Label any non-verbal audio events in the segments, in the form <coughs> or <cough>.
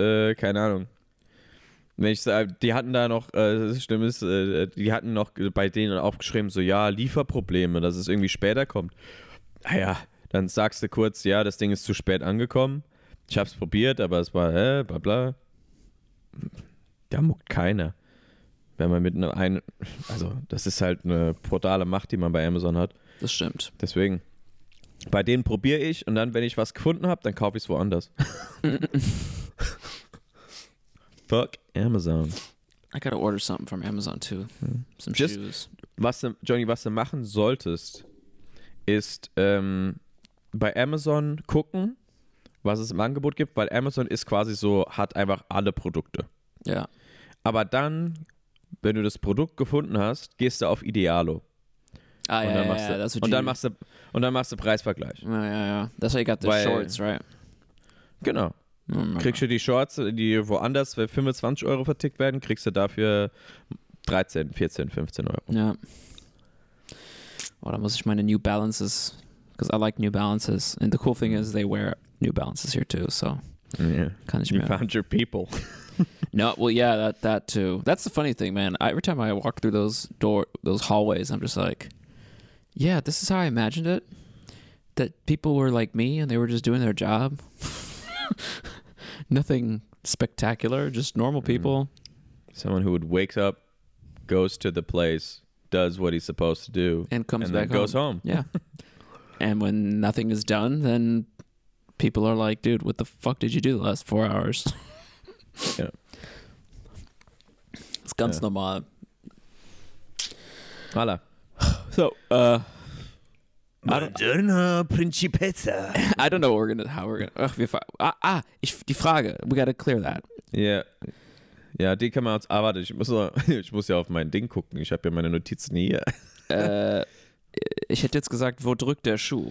äh, keine Ahnung. Wenn ich sage, die hatten da noch, äh, das Schlimme ist, äh, die hatten noch bei denen aufgeschrieben, so, ja, Lieferprobleme, dass es irgendwie später kommt. Ah ja, dann sagst du kurz, ja, das Ding ist zu spät angekommen. Ich hab's probiert, aber es war, hä, bla bla. Da muckt keiner. Wenn man mit einer, ein, also das ist halt eine brutale Macht, die man bei Amazon hat. Das stimmt. Deswegen, bei denen probiere ich und dann, wenn ich was gefunden habe, dann kaufe ich es woanders. <laughs> Fuck Amazon. I gotta order something from Amazon too. Some Just- shoes. Was du, Johnny, was du machen solltest, ist ähm, bei Amazon gucken, was es im Angebot gibt, weil Amazon ist quasi so, hat einfach alle Produkte. Ja. Aber dann, wenn du das Produkt gefunden hast, gehst du auf Idealo. Ah, Und ja, dann machst ja, du, what und dann machst du und dann machst du Preisvergleich. Ja, ja, ja. That's why you got the Weil- shorts, right? Genau. Kriegst du die Shorts, die woanders für 25 Euro vertickt werden, kriegst du dafür 13, 14, 15 Euro. Ja. Oh, da muss ich meine New Balances, because I like New Balances. And the cool thing is they wear New Balances here too, so Yeah. kann ich You mir. found your people. <laughs> No, well, yeah, that that too. That's the funny thing, man. I, every time I walk through those door, those hallways, I'm just like, yeah, this is how I imagined it. That people were like me and they were just doing their job. <laughs> Nothing spectacular, just normal people. Someone who would wakes up, goes to the place, does what he's supposed to do, and comes and back then goes home. Yeah. <laughs> and when nothing is done, then people are like, dude, what the fuck did you do the last four hours? Ja. Ist ganz normal. Voilà. So, uh, Buongiorno, Principessa. <laughs> I don't know what we're gonna, how we're gonna. Ach, wir, ah, ah, ich, die Frage. We gotta clear that. Ja. Ja, die kann man uns. Ah, warte, ich muss, noch, <laughs> ich muss ja auf mein Ding gucken. Ich habe ja meine Notizen hier. äh, <laughs> ich hätte jetzt gesagt, wo drückt der Schuh?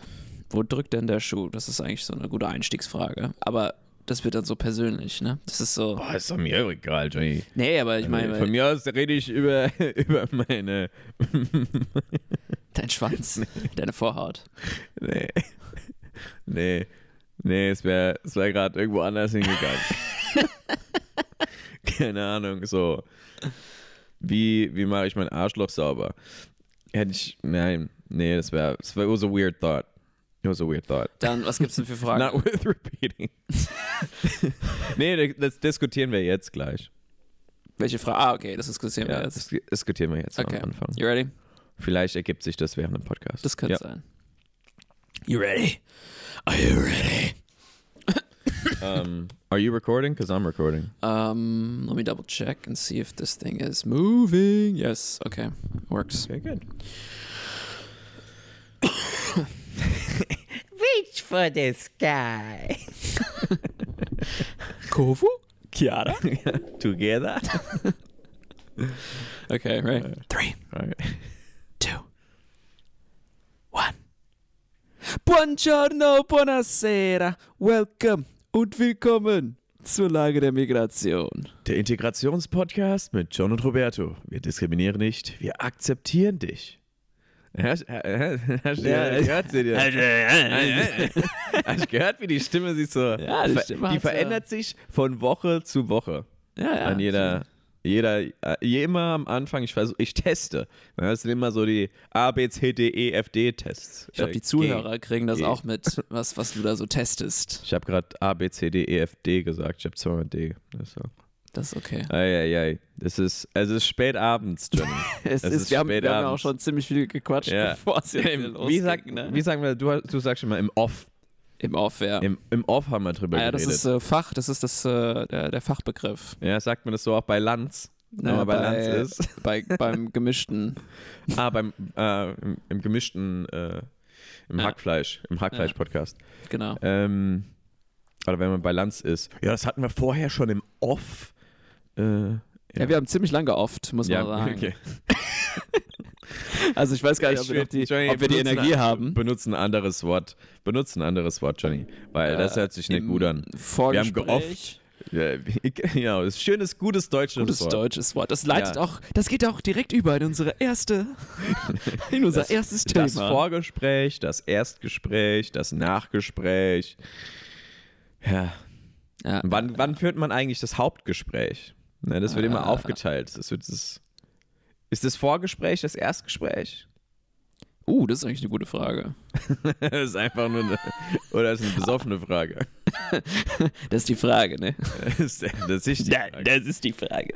Wo drückt denn der Schuh? Das ist eigentlich so eine gute Einstiegsfrage. Aber das wird dann so persönlich, ne? Das ist so. Boah, ist doch mir egal, Johnny. Nee, aber ich meine, Von mir aus rede ich über, über meine. Dein Schwanz, deine Vorhaut. Nee. Nee. Nee, es wäre es wär gerade irgendwo anders hingegangen. <laughs> Keine Ahnung, so. Wie, wie mache ich mein Arschloch sauber? Hätte ich. Nein, nee, das wäre. Das wär, it was a weird thought. It was a weird thought. Dann, was gibt's denn für Fragen? Not worth repeating. <laughs> nee, das diskutieren wir jetzt gleich. Welche Frage? Ah, okay, das diskutieren wir Ja, jetzt. das diskutieren wir jetzt Okay. am Anfang. You ready? Vielleicht ergibt sich das während dem Podcast. Das könnte ja. sein. You ready? Are you ready? <laughs> Um, are you recording? Because I'm recording. Um, let me double check and see if this thing is moving. Yes, okay, works. Okay, good. <coughs> Reach for the sky. <laughs> Kovu? Chiara? <laughs> Together? Okay, right. Three, All right. two, one. Buongiorno, buonasera, welcome und willkommen zur Lage der Migration. Der Integrationspodcast mit John und Roberto. Wir diskriminieren nicht, wir akzeptieren dich. Hast, du gehört, wie die Stimme sich so. Ja, die Stimme die verändert sich von Woche zu Woche. Ja, ja. An jeder. Jeder, äh, immer am Anfang, ich versuche, ich teste. Das sind immer so die A, B, C, D, E, F, D Tests. Ich glaube, Äh, die Zuhörer kriegen das G. auch mit, was, was du da so testest. Ich habe gerade A, B, C, D, E, F, D gesagt. Ich habe zweimal D. Das ist so. Das ist okay. Eieiei. Es ist, es ist spät abends, Johnny. <laughs> Es, Es ist, ist wir, haben, wir haben ja auch schon ziemlich viel gequatscht, Ja. bevor es hier wie, sag, ne? wie sagen wir, du, du sagst schon mal im Off. Im Off, ja. Im, Im Off haben wir drüber ah, ja, das geredet. ist äh, Fach, das ist das, äh, der, der Fachbegriff. ja, sagt man das so auch bei Lanz? Wenn Ja, man bei, bei- Lanz ist. <laughs> Bei, beim gemischten. Ah, beim, äh, im, im gemischten, äh, im Ja. Hackfleisch, im Hackfleisch-Podcast. Genau. Ähm, oder wenn man bei Lanz ist. Ja, das hatten wir vorher schon im Off. Äh, Ja. wir haben ziemlich lange oft, muss man sagen. okay. <laughs> Also ich weiß gar nicht, ob wir, die, Johnny, ob wir die Energie ein- haben. Benutzen ein anderes Wort. Benutzen ein anderes Wort, Johnny. Weil das Äh, hört sich nicht gut an. Vorgespräch, Wir haben geofft. Ja, <laughs> genau, das schönes, gutes deutsches Gutes Wort. deutsches Wort. Das leitet Ja. auch, das geht auch direkt über in unsere erste, <laughs> in unser Das- erstes Thema. Das Vorgespräch, das Erstgespräch, das Nachgespräch. Ja, Ja. Wann, wann führt man eigentlich das Hauptgespräch? Ne, das wird immer Ah. aufgeteilt. Das wird das, ist das Vorgespräch das Erstgespräch? Uh, das ist eigentlich eine gute Frage. <laughs> das ist einfach nur eine, oder ist eine besoffene Frage? <laughs> Das ist die Frage, ne? <laughs> Das ist, die Frage. das ist die Frage.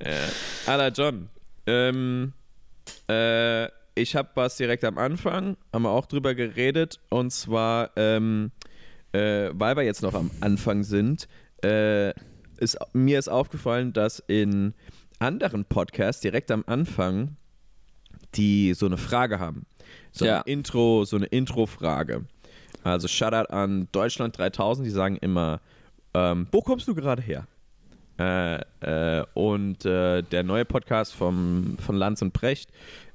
Alter John, ähm, äh, ich habe was direkt am Anfang, haben wir auch drüber geredet, und zwar, ähm, äh, weil wir jetzt noch am Anfang sind, äh, ist, mir ist aufgefallen, dass in anderen Podcasts direkt am Anfang die so eine Frage haben. So Ja. ein Intro, so eine Intro-Frage. Also Shoutout an Deutschland 3000, die sagen immer, ähm, wo kommst du gerade her? Äh, äh, und äh, der neue Podcast vom, von Lanz und Precht,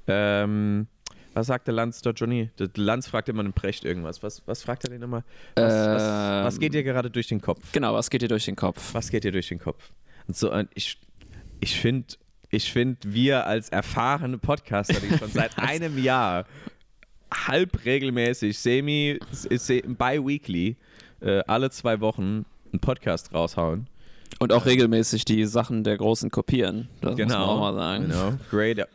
ähm, was sagt der Lanz dort, Johnny? Der Lanz fragt immer den Precht irgendwas. Was, was fragt er den immer? Was, was, was Ähm, geht dir gerade durch den Kopf? Genau, was geht dir durch den Kopf? Was geht dir durch den Kopf? Und so, ich, ich finde, ich find, wir als erfahrene Podcaster, die schon seit <laughs> einem Jahr halb regelmäßig, semi, se, bi-weekly, äh, alle zwei Wochen einen Podcast raushauen. Und auch regelmäßig die Sachen der Großen kopieren. Das muss man auch mal sagen. Genau. Great,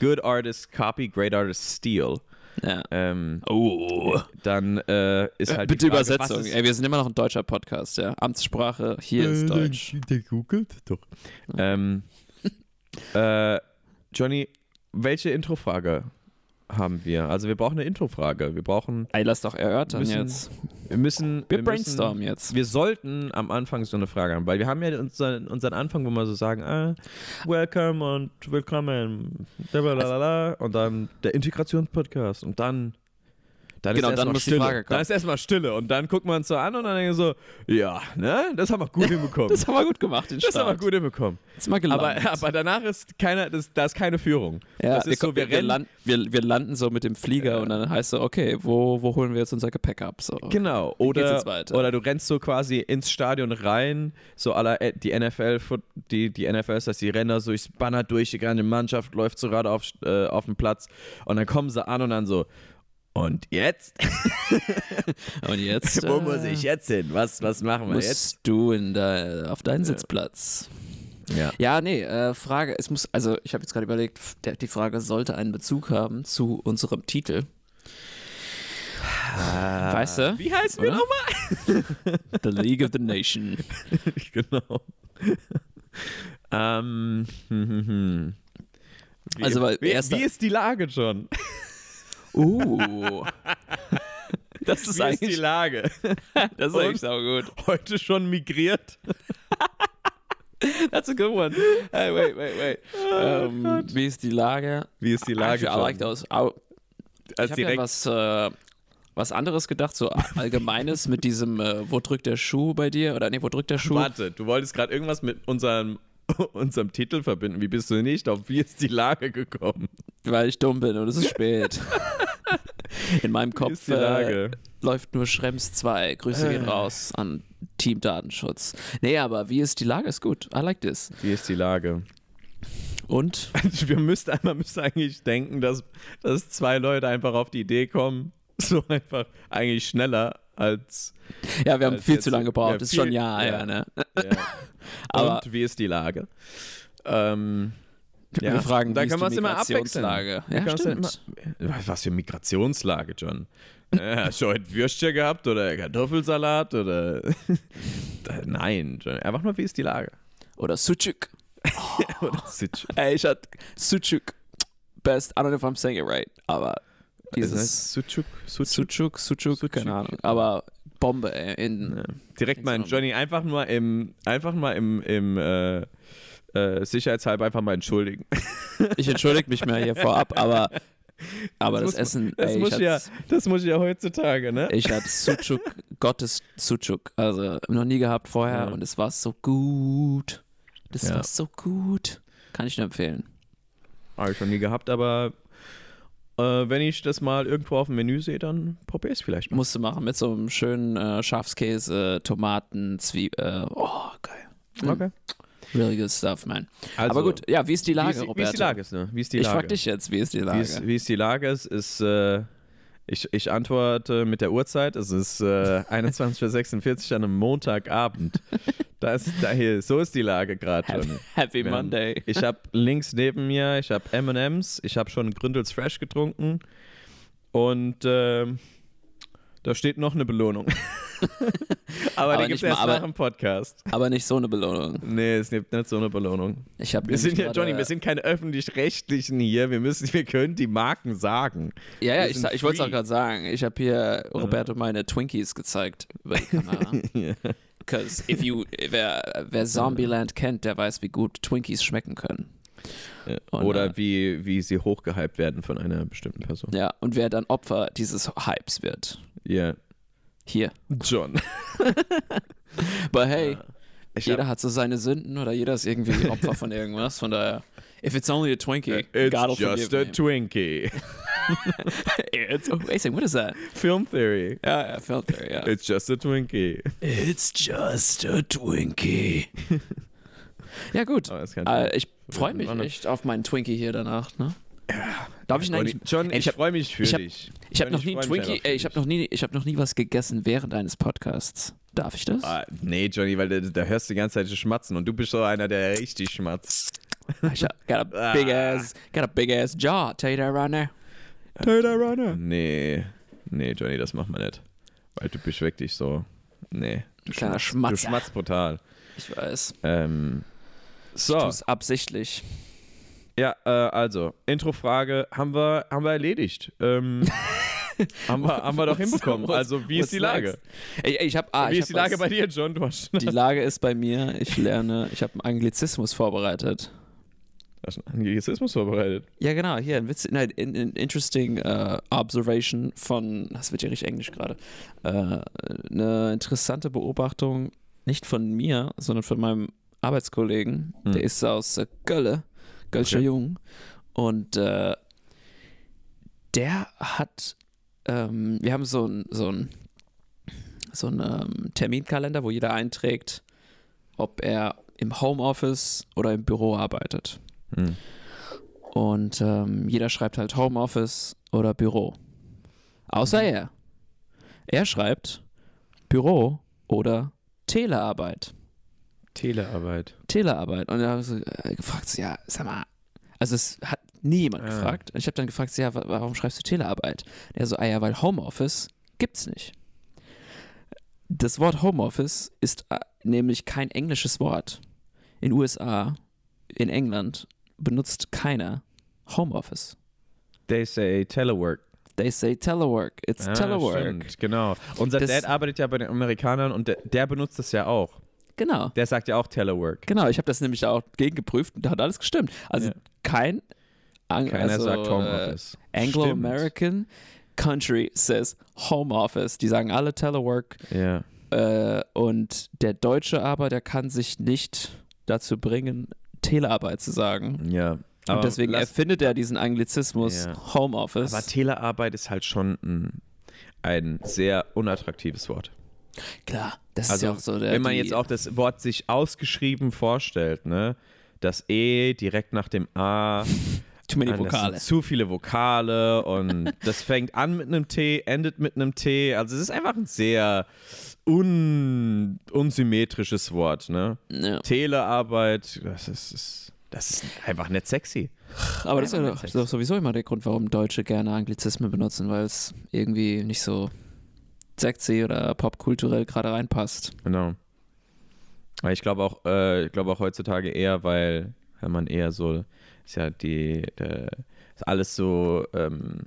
good artist copy, great artist steal. Ja. Ähm, Oh. dann äh, ist halt Bitte die Frage, Übersetzung. was ist- Ey, wir sind immer noch ein deutscher Podcast, ja. Amtssprache, hier ist Deutsch. Der googelt doch. Ähm, äh, Johnny, welche Introfrage haben wir? Also wir brauchen eine Introfrage. Wir brauchen, Ey, lass doch erörtern Müssen- jetzt. wir müssen, Wir müssen- brainstormen jetzt. Wir sollten am Anfang so eine Frage haben, weil wir haben ja unseren, unseren Anfang, wo wir so sagen, ah, welcome und willkommen, blablabla, und dann der Integrationspodcast und dann dann Genau, ist dann muss die Stille. Frage kommen. Dann ist erstmal Stille und dann gucken wir uns so an und dann denken wir so, ja, ne, das haben wir gut <laughs> hinbekommen. Das haben wir gut gemacht, den Das haben wir Start. gut hinbekommen. Ist mal Aber, gelandet. aber danach ist keine, das, da ist keine Führung. ja, das wir, ist so, wir, wir, landen, wir, wir landen so mit dem Flieger und dann heißt so, okay, wo, wo holen wir jetzt unser Gepäck ab? So. Genau, oder, oder du rennst so quasi ins Stadion rein, so aller die NFL, die, die NFL ist das, die rennen da so durchs Banner durch, die ganze Mannschaft läuft so gerade auf, äh, auf den Platz und dann kommen sie an und dann so, und jetzt? <laughs> Und jetzt <laughs> Wo äh, muss ich jetzt hin? Was, was machen wir musst jetzt? du in de, auf deinen Sitzplatz. Ja. Ja, nee, äh, Frage, es muss, also ich habe jetzt gerade überlegt, der, die Frage sollte einen Bezug haben zu unserem Titel. weißt du? Wie heißen wir Oder? nochmal? <laughs> The League of the Nation. genau. ähm, hm, hm, hm. Wie, Also, weil wie, erster- wie ist die Lage, John? Uh. <laughs> Das ist Wie ist die eigentlich, Lage? das ist Und? eigentlich sau gut. Heute schon migriert? <laughs> That's a good one. Hey, wait, wait, wait. Ähm, wie ist die Lage? Wie ist die Lage? Actually, I John? like those. Au- Ich Als habe ja was, äh, was anderes gedacht, so allgemeines mit diesem, äh, wo drückt der Schuh bei dir? Oder nee, wo drückt der Schuh? Warte, du wolltest gerade irgendwas mit unserem, <laughs> unserem Titel verbinden. Wie bist du nicht auf Wie ist die Lage gekommen? Weil ich dumm bin und es ist spät. <laughs> In meinem Kopf äh, läuft nur Schrems 2. Grüße gehen raus an Team Datenschutz. Nee, aber wie ist die Lage? Ist gut. I like this. Wie ist die Lage? Und? <laughs> Wir müssten einmal müsste eigentlich denken, dass, dass zwei Leute einfach auf die Idee kommen, so einfach eigentlich schneller als. Ja, wir haben viel zu lange ja, gebraucht. das ist schon ein Jahr ja. her, ne? Ja. <laughs> Aber- Und wie ist die Lage? Ähm, ja. Wir fragen, da kann man die es immer abwechseln. Ja, immer- Was für Migrationslage, John? Äh, hast du heute Würstchen gehabt oder Kartoffelsalat oder. <laughs> Nein, John. Einfach nur, wie ist die Lage? Oder Sucuk. <laughs> Oder Sitch. Ey, ich hatte Sucuk. Best. I don't know if I'm saying it right, aber dieses das Sucuk? Sucuk? Sucuk, Sucuk, Sucuk. keine Ahnung. Aber Bombe, ey. In, Ja. Direkt mal in Johnny, einfach mal im, einfach mal im, im äh, äh, Sicherheitshalber einfach mal entschuldigen. Ich entschuldige mich mal hier <laughs> vorab, aber, aber das, muss man- Essen, Das ey, muss ich ja, das muss ja heutzutage, ne? ich hatte Sucuk, <laughs> Gottes Sucuk, also noch nie gehabt vorher Ja. und es war so gut. Das Ja. war so gut. Kann ich nur empfehlen. Habe ich schon nie gehabt, aber äh, wenn ich das mal irgendwo auf dem Menü sehe, dann probier es vielleicht mal. Musst du machen mit so einem schönen äh, Schafskäse, Tomaten, Zwiebeln. Äh, oh, geil. Mm. Okay. Really good stuff, man. Also, Aber gut, ja, wie ist die wie Lage, ist, die- wie Roberto? ist die Lage? Ne? Wie ist die ich Lage? frag dich jetzt, wie ist die Lage? Wie ist, wie ist die Lage? Es ist, äh, ich, ich antworte mit der Uhrzeit. Es ist äh, <laughs> 21.46 Uhr an einem Montagabend. <laughs> Das, da hier, so ist die Lage gerade Happy, schon. happy Wir haben- Monday. Ich habe links neben mir, ich habe M&M's, ich habe schon Gründels Fresh getrunken und ähm, da steht noch eine Belohnung. aber, <laughs> Aber die gibt es erst aber- nach dem Podcast. Aber nicht so eine Belohnung. Nee, es gibt nicht so eine Belohnung. Ich Wir sind ja, Johnny, wir sind keine öffentlich-rechtlichen hier. Wir müssen, wir können die Marken sagen. Ja, ja, ich, ich wollte es auch gerade sagen. Ich habe hier Roberto meine Twinkies gezeigt über die Kamera. <laughs> Because if you, wer, wer Zombieland kennt, der weiß, wie gut Twinkies schmecken können. Ja. Und, Oder äh, wie, wie sie hochgehypt werden von einer bestimmten Person. Ja, und wer dann Opfer dieses Hypes wird. Ja. Hier. John. <laughs> Aber hey, Ich jeder hat so seine Sünden oder jeder ist irgendwie <laughs> Opfer von irgendwas. Von daher, if it's only a Twinkie, It's God will just a me. Twinkie. <laughs> it's, oh, wait a second, what is that? Film Theory. Ja, ja, felt there, ja. It's just a Twinkie. It's just a Twinkie. ja, gut. Oh, das kann Äh, ich freue mich echt auf meinen Twinkie hier danach. Ne? Darf ich eigentlich? John, Ey, ich, ich freue mich für ich hab- dich. Ich habe noch nie Twinkie. Ey, ich habe noch nie, ich habe noch nie was gegessen während eines Podcasts. Darf ich das? Ah, nee, Johnny, weil da, da hörst du die ganze Zeit schmatzen und du bist so einer, der richtig schmatzt. <laughs> Ich hab- got a big Ah. ass, got a big ass jaw. Tell you that right now. Nee, nee, Johnny, das machen wir nicht. Weil du bist wirklich so. Nee. Du Kleiner schmatzt, Schmatzer. Du schmatzt brutal. Ich weiß. Ähm, Ich so, tu's absichtlich. Ja, äh, also, Introfrage haben wir, haben wir erledigt. Ähm, <laughs> haben, wir, haben wir doch hinbekommen. Also, wie ist die Lage? Ey, ey, ich hab, ah, Wie ich ist die Lage was- bei dir, John? Du <laughs> Die Lage ist bei mir, ich lerne, ich habe einen Anglizismus vorbereitet. hast einen Anglizismus vorbereitet. Ja, genau, hier ein Witz, nein, in, in, interesting äh, observation von, das wird ja richtig englisch gerade, äh, eine interessante Beobachtung, nicht von mir, sondern von meinem Arbeitskollegen, Hm. der ist aus äh, Gölle, Gölscher Okay. Jung und äh, der hat, ähm, wir haben so ein, so ein, so ein ähm, Terminkalender, wo jeder einträgt, ob er im Homeoffice oder im Büro arbeitet. Hm. Und ähm, jeder schreibt halt Homeoffice oder Büro. Außer Mhm. er. Er schreibt Büro oder Telearbeit. Telearbeit. Telearbeit. Und dann habe ich so, äh, gefragt, so, ja, sag mal, also es hat nie jemand Ah. gefragt. Und ich habe dann gefragt, so, ja, wa- warum schreibst du Telearbeit? Er so, ah ja, weil Homeoffice gibt's nicht. Das Wort Homeoffice ist äh, nämlich kein englisches Wort. In USA, in England benutzt keiner Homeoffice. They say Telework. They say telework. It's Ah, telework. Stimmt, genau. Unser Das- Dad arbeitet ja bei den Amerikanern und der, der benutzt das ja auch. Genau. Der sagt ja auch Telework. Genau, ich habe das nämlich auch gegengeprüft und da hat alles gestimmt. Also Ja. kein Ang- Keiner also, sagt äh, Homeoffice. Anglo-American country says Home Office. Die sagen alle Telework. Ja. Äh, und der Deutsche aber, der kann sich nicht dazu bringen, Telearbeit zu sagen. Ja. und deswegen erfindet er diesen Anglizismus Ja. Homeoffice. aber Telearbeit ist halt schon ein, ein sehr unattraktives Wort. Klar, das ist Also, ja auch so der. Wenn man jetzt auch das Wort sich ausgeschrieben vorstellt, ne? Das E direkt nach dem A. <laughs> Too many Vokale. sind zu viele Vokale und <laughs> das fängt an mit einem T, endet mit einem T. Also es ist einfach ein sehr un, unsymmetrisches Wort, ne? Ja. Telearbeit, das ist, ist, das ist einfach nicht sexy. Aber ist Einfach das ist doch sowieso immer der Grund, warum Deutsche gerne Anglizismen benutzen, weil es irgendwie nicht so sexy oder popkulturell gerade reinpasst. Genau. Aber ich glaube auch, äh, ich auch heutzutage eher, weil, man eher so, ist ja die, der, ist alles so ähm,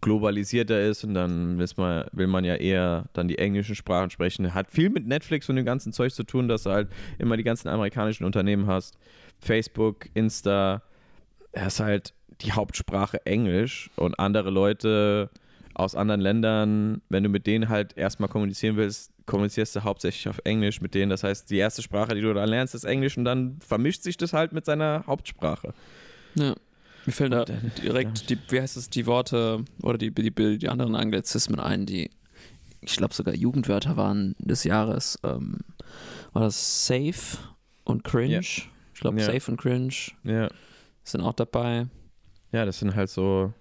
globalisierter ist und dann will man, will man ja eher dann die englischen Sprachen sprechen. Hat viel mit Netflix und dem ganzen Zeug zu tun, dass du halt immer die ganzen amerikanischen Unternehmen hast. Facebook, Insta, da ist halt die Hauptsprache Englisch und andere Leute aus anderen Ländern, wenn du mit denen halt erstmal kommunizieren willst, kommunizierst du hauptsächlich auf Englisch mit denen. Das heißt, die erste Sprache, die du da lernst, ist Englisch und dann vermischt sich das halt mit seiner Hauptsprache. Ja. Mir fällen da direkt, die, wie heißt es, die Worte oder die, die, die anderen Anglizismen ein, die, ich glaube sogar Jugendwörter waren des Jahres. Ähm, war das Safe und Cringe? Ja. Ich glaube, Ja. Safe und Cringe Ja. sind auch dabei. Ja, das sind halt so.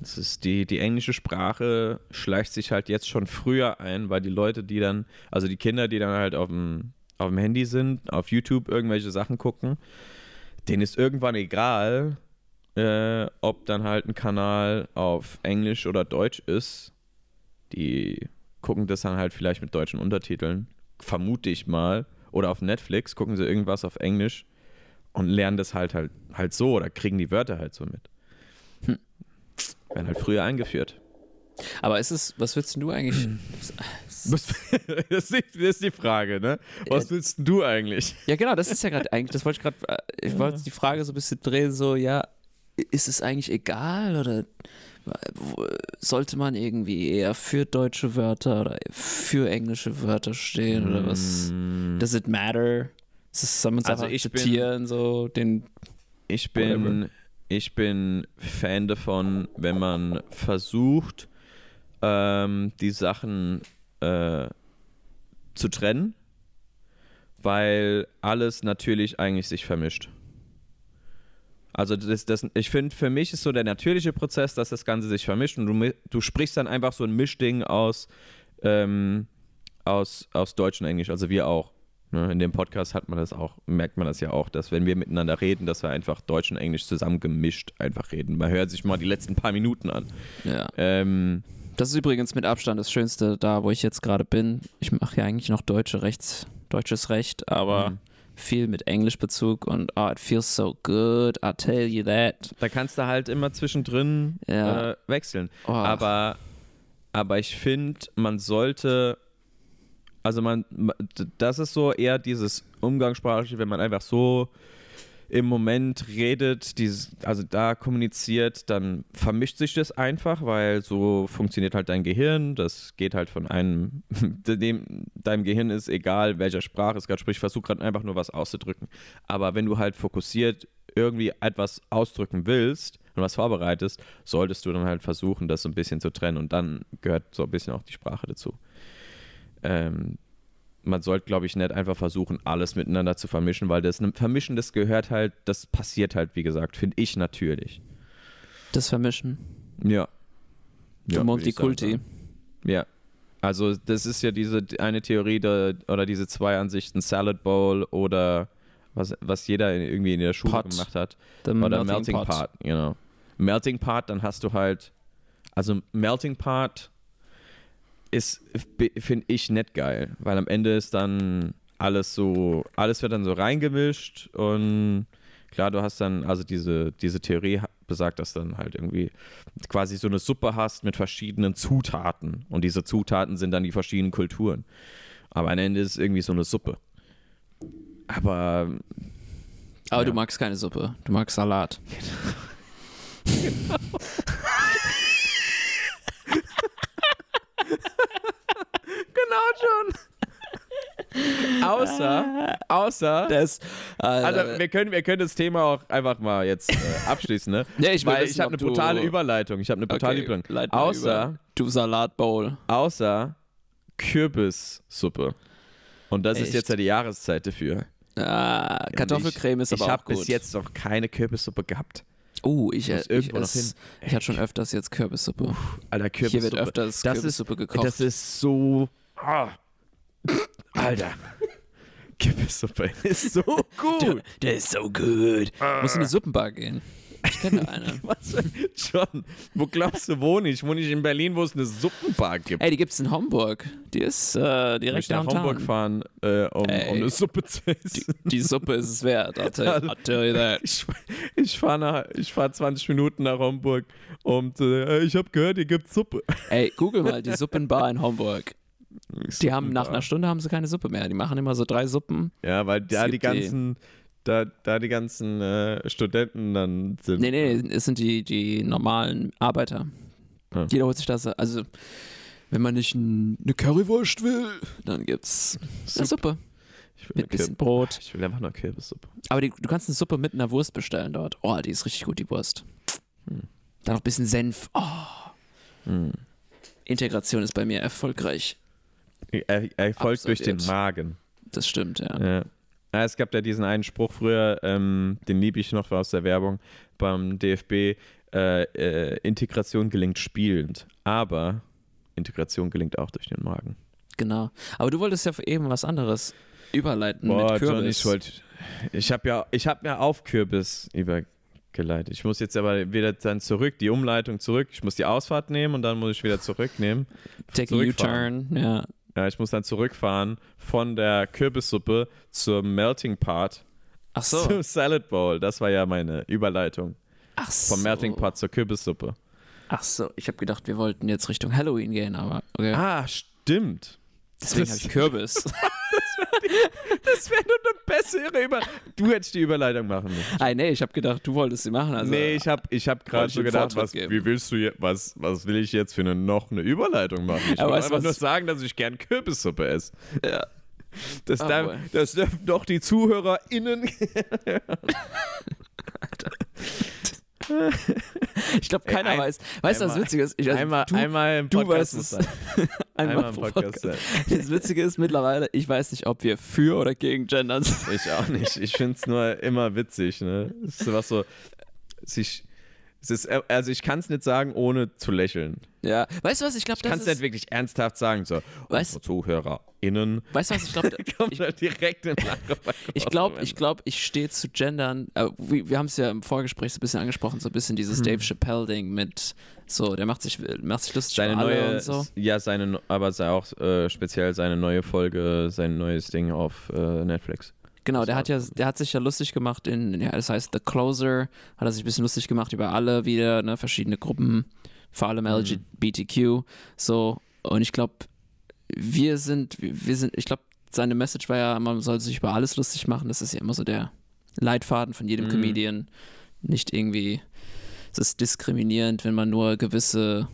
Das ist die, die englische Sprache schleicht sich halt jetzt schon früher ein, weil die Leute, die dann, also die Kinder, die dann halt auf dem, auf dem Handy sind, auf YouTube irgendwelche Sachen gucken, denen ist irgendwann egal, äh, ob dann halt ein Kanal auf Englisch oder Deutsch ist. Die gucken das dann halt vielleicht mit deutschen Untertiteln, vermute ich mal. Oder auf Netflix gucken sie irgendwas auf Englisch und lernen das halt halt, halt so oder kriegen die Wörter halt so mit. Hm. Werden halt früher eingeführt. Aber ist es, was willst du eigentlich? <clears throat> <laughs> Das ist, die, Frage, ne? Was willst denn du eigentlich? Ja, genau, das ist ja gerade eigentlich, das wollte ich gerade, äh, ich wollte die Frage so ein bisschen drehen, so, ja, ist es eigentlich egal oder sollte man irgendwie eher für deutsche Wörter oder für englische Wörter stehen oder was? Does it matter? Ist es, soll man es Also einfach ich bin- akzeptieren, so den, Ich bin, ich bin Fan davon, wenn man versucht, ähm, die Sachen äh, zu trennen, weil alles natürlich eigentlich sich vermischt. Also das, das, ich finde, für mich ist so der natürliche Prozess, dass das Ganze sich vermischt und du, du sprichst dann einfach so ein Mischding aus, ähm, aus, aus Deutsch und Englisch, also wir auch. Ne? In dem Podcast hat man das auch, merkt man das ja auch, dass wenn wir miteinander reden, dass wir einfach Deutsch und Englisch zusammengemischt einfach reden. Man hört sich mal die letzten paar Minuten an. ja. Ähm, Das ist übrigens mit Abstand das Schönste da, wo ich jetzt gerade bin. Ich mache ja eigentlich noch deutsche Rechts, deutsches Recht, aber Mhm. viel mit Englischbezug und oh, it feels so good, I tell you that. da kannst du halt immer zwischendrin Ja. äh, wechseln. Oh. Aber, aber ich finde, man sollte, also man, das ist so eher dieses Umgangssprachliche, wenn man einfach so im Moment redet, dieses, also da kommuniziert, dann vermischt sich das einfach, weil so funktioniert halt dein Gehirn. Das geht halt von einem, <laughs> dem, deinem Gehirn ist egal, welcher Sprache es gerade spricht, versuch gerade einfach nur was auszudrücken. Aber wenn du halt fokussiert irgendwie etwas ausdrücken willst und was vorbereitest, solltest du dann halt versuchen, das so ein bisschen zu trennen und dann gehört so ein bisschen auch die Sprache dazu. Ähm, man sollte, glaube ich, nicht einfach versuchen, alles miteinander zu vermischen, weil das Vermischen, das gehört halt, das passiert halt, wie gesagt, finde ich natürlich. Das Vermischen. Ja. Ja, ich sagen, Multikulti. Ja. Also das ist ja diese eine Theorie da, oder diese zwei Ansichten, Salad Bowl oder was, was jeder in- irgendwie in der Schule Pot. gemacht hat. The Oder Melting, Pot. genau. Melting Pot, dann hast du halt, also Melting Pot ist, finde ich, nicht geil, weil am Ende ist dann alles so, alles wird dann so reingemischt und klar, du hast dann, also diese, diese Theorie besagt, dass dann halt irgendwie quasi so eine Suppe hast mit verschiedenen Zutaten und diese Zutaten sind dann die verschiedenen Kulturen. Aber am Ende ist es irgendwie so eine Suppe. Aber Aber Ja. du magst keine Suppe, du magst Salat. <laughs> <laughs> genau <laughs> schon. außer, außer, Das, äh, also wir können, wir können das Thema auch einfach mal jetzt äh, abschließen, ne? Ja, ich Weil wissen, ich habe eine brutale Überleitung. Ich habe eine brutale okay, Überleitung. Außer, über. du Salatbowl. außer Kürbissuppe. Und das ist Echt? jetzt ja die Jahreszeit dafür. Ah, Kartoffelcreme ist ich, aber Ich auch habe gut. bis jetzt noch keine Kürbissuppe gehabt. Oh, ich, Muss ich, noch ess, ich hatte schon öfters jetzt Kürbissuppe. Alter, Hier Kürbissuppe. wird öfters das Kürbissuppe ist, gekocht. Das ist so. Ah. Alter. <laughs> Kürbissuppe ist so gut. Der ist so gut. Muss in eine Suppenbar gehen. Ich kenne eine. <laughs> Was? John, wo glaubst du, wohne ich? Wohne ich in Berlin, wo es eine Suppenbar gibt? Ey, die gibt's in Homburg. Die ist äh, Muss ich direkt nach downtown. Hamburg fahren, äh, um, Ey. um eine Suppe zu essen. Die Suppe ist es wert. I'll tell, I'll tell you that. Ich, ich fahre fahr 20 Minuten nach Hamburg und äh, ich habe gehört, hier gibt Suppe. Ey, google mal die Suppenbar in Homburg. Die haben nach einer Stunde haben sie keine Suppe mehr. Die machen immer so drei Suppen. Ja, weil da Es die gibt die- ganzen, da, da die ganzen äh, Studenten dann sind. Nee, nee, es sind die, die normalen Arbeiter. Ja. Jeder holt sich das. Also, wenn man nicht ein, eine Currywurst will, dann gibt's eine Suppe. Ich will, Mit eine bisschen Brot. ich will einfach nur Kürbissuppe. Aber die, du kannst eine Suppe mit einer Wurst bestellen dort. Oh, die ist richtig gut, die Wurst. Hm. Dann noch ein bisschen Senf. Oh, Hm. Integration ist bei mir erfolgreich. Er, er folgt durch den. Magen. Das stimmt, ja. Ja. Ja, es gab ja diesen einen Spruch früher, ähm, den liebe ich noch aus der Werbung beim DFB. Äh, äh, Integration gelingt spielend, aber Integration gelingt auch durch den Magen. Genau. Aber du wolltest ja eben was anderes. überleiten Boah, mit Kürbis. ich wollte. Ich habe ja, ich habe ja auf Kürbis übergeleitet. Ich muss jetzt aber wieder dann zurück, die Umleitung zurück. Ich muss die Ausfahrt nehmen und dann muss ich wieder zurücknehmen. Take a. U-Turn, ja. Ja, ich muss dann zurückfahren von der Kürbissuppe zum Melting Pot Ach so. zum Salad Bowl. Das war ja meine Überleitung. Ach so. Vom Melting Pot zur Kürbissuppe. Ach so, ich habe gedacht, wir wollten jetzt Richtung Halloween gehen, aber okay. Ah, stimmt. Deswegen habe ich Kürbis. <laughs> <laughs> Das wäre nur eine bessere Überleitung. Du hättest die Überleitung machen müssen. ah, nee, ich habe gedacht, du wolltest sie machen. Also, nee, ich habe ich hab gerade so gedacht, was, geben. wie willst du je- was, was will ich jetzt für eine, noch eine Überleitung machen? Ich wollte einfach nur sagen, dass ich gern Kürbissuppe esse. Ja. Das, darf, boy. das dürfen doch die ZuhörerInnen. <laughs> Ich glaube, keiner ein- weiß. Weißt du, was witzig ist? Ich, also, einmal, du, einmal im du weißt es. <laughs> einmal, Einmal im Podcast sein. Das Witzige ist mittlerweile, ich weiß nicht, ob wir für oder gegen Gendern sind. Ich auch nicht. Ich finde es nur immer witzig. Ne? Es ist was so. Sich, ist, also ich kann es nicht sagen, ohne zu lächeln. Ja. Weißt du was? Ich glaube, Ich kann das es nicht ist. wirklich ernsthaft sagen. So, Weißt- unsere ZuhörerInnen. Weißt du was? Ich glaube, <laughs> halt direkt in Ich glaube, ich, glaub, ich stehe zu Gendern. Äh, wir wir haben es ja im Vorgespräch so ein bisschen angesprochen, so ein bisschen dieses Dave Chappelle-Ding mit so, der macht sich, macht sich lustig seine neue, und so. ja, seine, aber sei auch äh, speziell seine neue Folge, sein neues Ding auf äh, Netflix. Genau, der hat ja, der hat sich ja lustig gemacht in, ja, das heißt The Closer, hat er sich ein bisschen lustig gemacht über alle wieder, ne, verschiedene Gruppen, vor allem LGBTQ, so. Und ich glaube, wir sind, wir sind, ich glaube, seine Message war ja, man soll sich über alles lustig machen. Das ist ja immer so der Leitfaden von jedem Mhm. Comedian. Nicht irgendwie, es ist diskriminierend, wenn man nur gewisse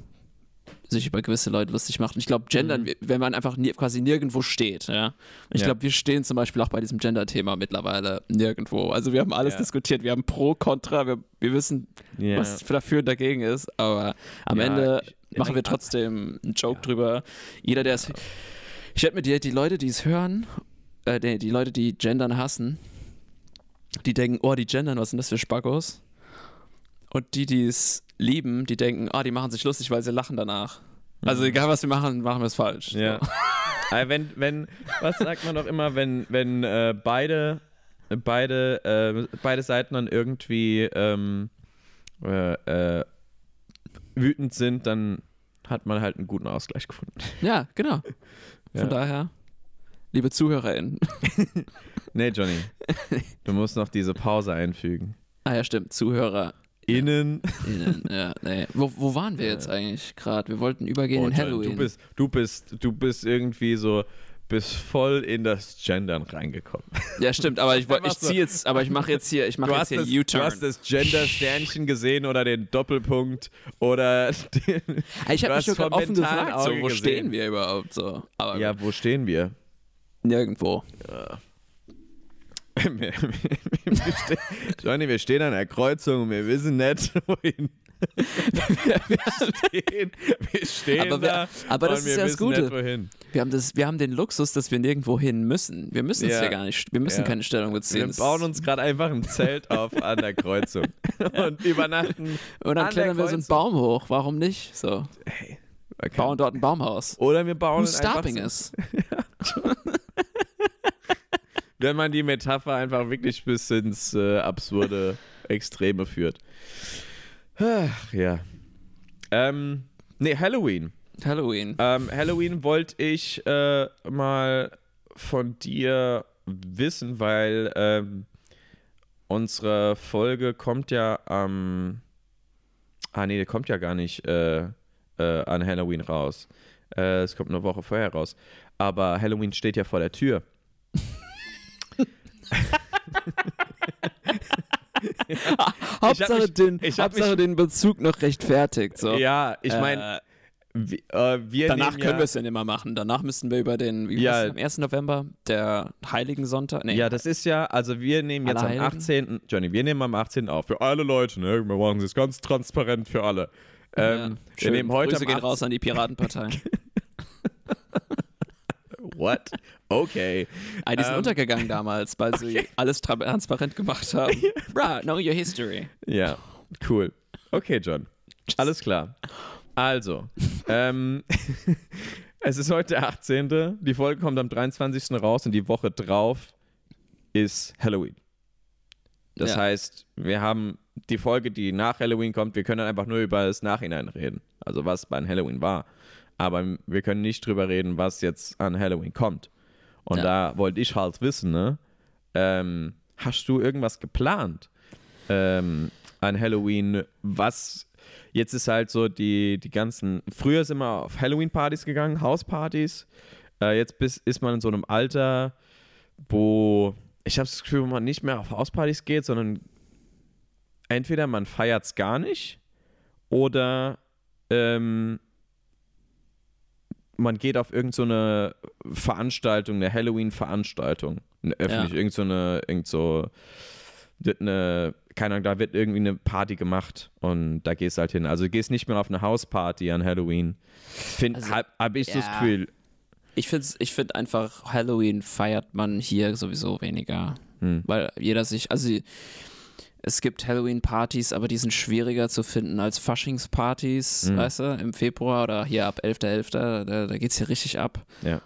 sich über gewisse Leute lustig macht. Und ich glaube, Gendern, Mhm. wenn man einfach nie, quasi nirgendwo steht, ja. Ich Ja. glaube, wir stehen zum Beispiel auch bei diesem Gender-Thema mittlerweile nirgendwo. Also wir haben alles Ja. diskutiert, wir haben Pro, Contra, wir, wir wissen, Ja. was dafür und dagegen ist, aber am Ende ich- machen wir trotzdem einen Joke drüber. Jeder, der es. Ich hätte mit dir, die Leute, die es hören, äh, die, die Leute, die Gendern hassen, die denken, oh, die Gendern, was sind das für Spackos? Und die, die es lieben, die denken, ah, die machen sich lustig, weil sie lachen danach. Also egal, was wir machen, machen wir es falsch. Mhm. Ja. Aber <laughs> wenn, wenn, was sagt man doch immer, wenn, wenn äh, beide, beide, äh, beide Seiten dann irgendwie ähm, äh, äh, wütend sind, dann hat man halt einen guten Ausgleich gefunden. Ja, genau. Ja. Von daher, liebe ZuhörerInnen. <laughs> Nee, Johnny. Du musst noch diese Pause einfügen. Ah ja, stimmt, ZuhörerInnen. Innen. ja, nee. Wo, wo waren wir jetzt eigentlich gerade? Wir wollten übergehen Oh, in Halloween. Du bist, du bist, du bist irgendwie so, bist voll in das Gendern reingekommen. Ja, stimmt, aber ich, <laughs> ich ziehe jetzt, aber ich mache jetzt hier, ich mache jetzt hier das, einen du U-Turn. hast das Gender-Sternchen gesehen oder den Doppelpunkt oder den, <laughs> Ich habe mich sogar offen gefragt, so, wo gesehen. stehen wir überhaupt so? Aber Ja, wo stehen wir? nirgendwo. wir, <laughs> wir, wir stehen, Johnny, wir stehen an der Kreuzung und wir wissen nicht, <laughs> wohin. wir stehen, wir stehen Aber wir- da aber das ist wir ja das Gute. Wir haben, das, wir haben den Luxus, dass wir nirgendwo hin müssen. Wir müssen es Ja. ja gar nicht, wir müssen Ja. keine Stellung beziehen. Wir bauen uns gerade einfach ein Zelt auf an der Kreuzung <laughs> und übernachten. und dann klettern wir so einen. Baum hoch. Warum nicht? So, Okay. bauen dort ein Baumhaus. Oder wir bauen stopping so, us? Wenn man die Metapher einfach wirklich bis ins äh, absurde <laughs> Extreme führt. Ach, ja. Ähm, nee, Halloween. Halloween. Ähm, Halloween wollte ich äh, mal von dir wissen, weil ähm, unsere Folge kommt ja am. ah, nee, kommt ja gar nicht äh, äh, an Halloween raus. Äh, es kommt eine Woche vorher raus. Aber Halloween steht ja vor der Tür. <laughs> <laughs> Hauptsache, mich- den, Hauptsache mich- den Bezug noch rechtfertigt. So. Ja, ich meine, Äh, wir, äh, wir Danach können ja, wir es ja nicht mehr machen. Danach müssten wir über den, wie Ja. ja. am 1. November, der Heiligen Sonntag. Nee, Ja, das ist ja, also wir nehmen jetzt am Allerheiligen? 18. Johnny, wir nehmen am 18. auf. Für alle Leute, ne? Wir machen es ganz transparent für alle. ja, Ähm, wir schön. nehmen heute Grüße gehen 18. raus an die Piratenpartei. <laughs> What? Okay. Ah, die sind Ähm, untergegangen damals, weil sie alles tra- transparent gemacht haben. Bruh, know your history. Ja, cool. Okay, John. Alles klar. Also, ähm, <laughs> Es ist heute der 18. Die Folge kommt am 23. raus und die Woche drauf ist Halloween. Das Ja. heißt, wir haben die Folge, die nach Halloween kommt, wir können dann einfach nur über das Nachhinein reden. Also was bei Halloween war. Aber wir können nicht drüber reden, was jetzt an Halloween kommt. Und Ja. da wollte ich halt wissen, ne? Ähm, hast du irgendwas geplant ähm, an Halloween? Was jetzt ist halt so die, die ganzen. Früher sind wir auf Halloween-Partys gegangen, Hauspartys. Äh, jetzt bis, ist man in so einem Alter, wo ich habe das Gefühl, wo man nicht mehr auf Hauspartys geht, sondern entweder man feiert es gar nicht oder ähm, man geht auf irgendeine Veranstaltung, eine Halloween-Veranstaltung, eine öffentlich, Ja. irgend so eine, irgend so, eine, keine Ahnung, da wird irgendwie eine Party gemacht und da gehst du halt hin. Also du gehst nicht mehr auf eine Hausparty an Halloween. Find, Also, hab, hab ich so das ja. Gefühl. Ich finde ich find einfach, Halloween feiert man hier sowieso weniger. Hm. Weil jeder sich, also es gibt Halloween-Partys, aber die sind schwieriger zu finden als Faschingspartys, Mhm. weißt du, im Februar oder hier ab 11.11., da, da geht es hier richtig ab. Ja.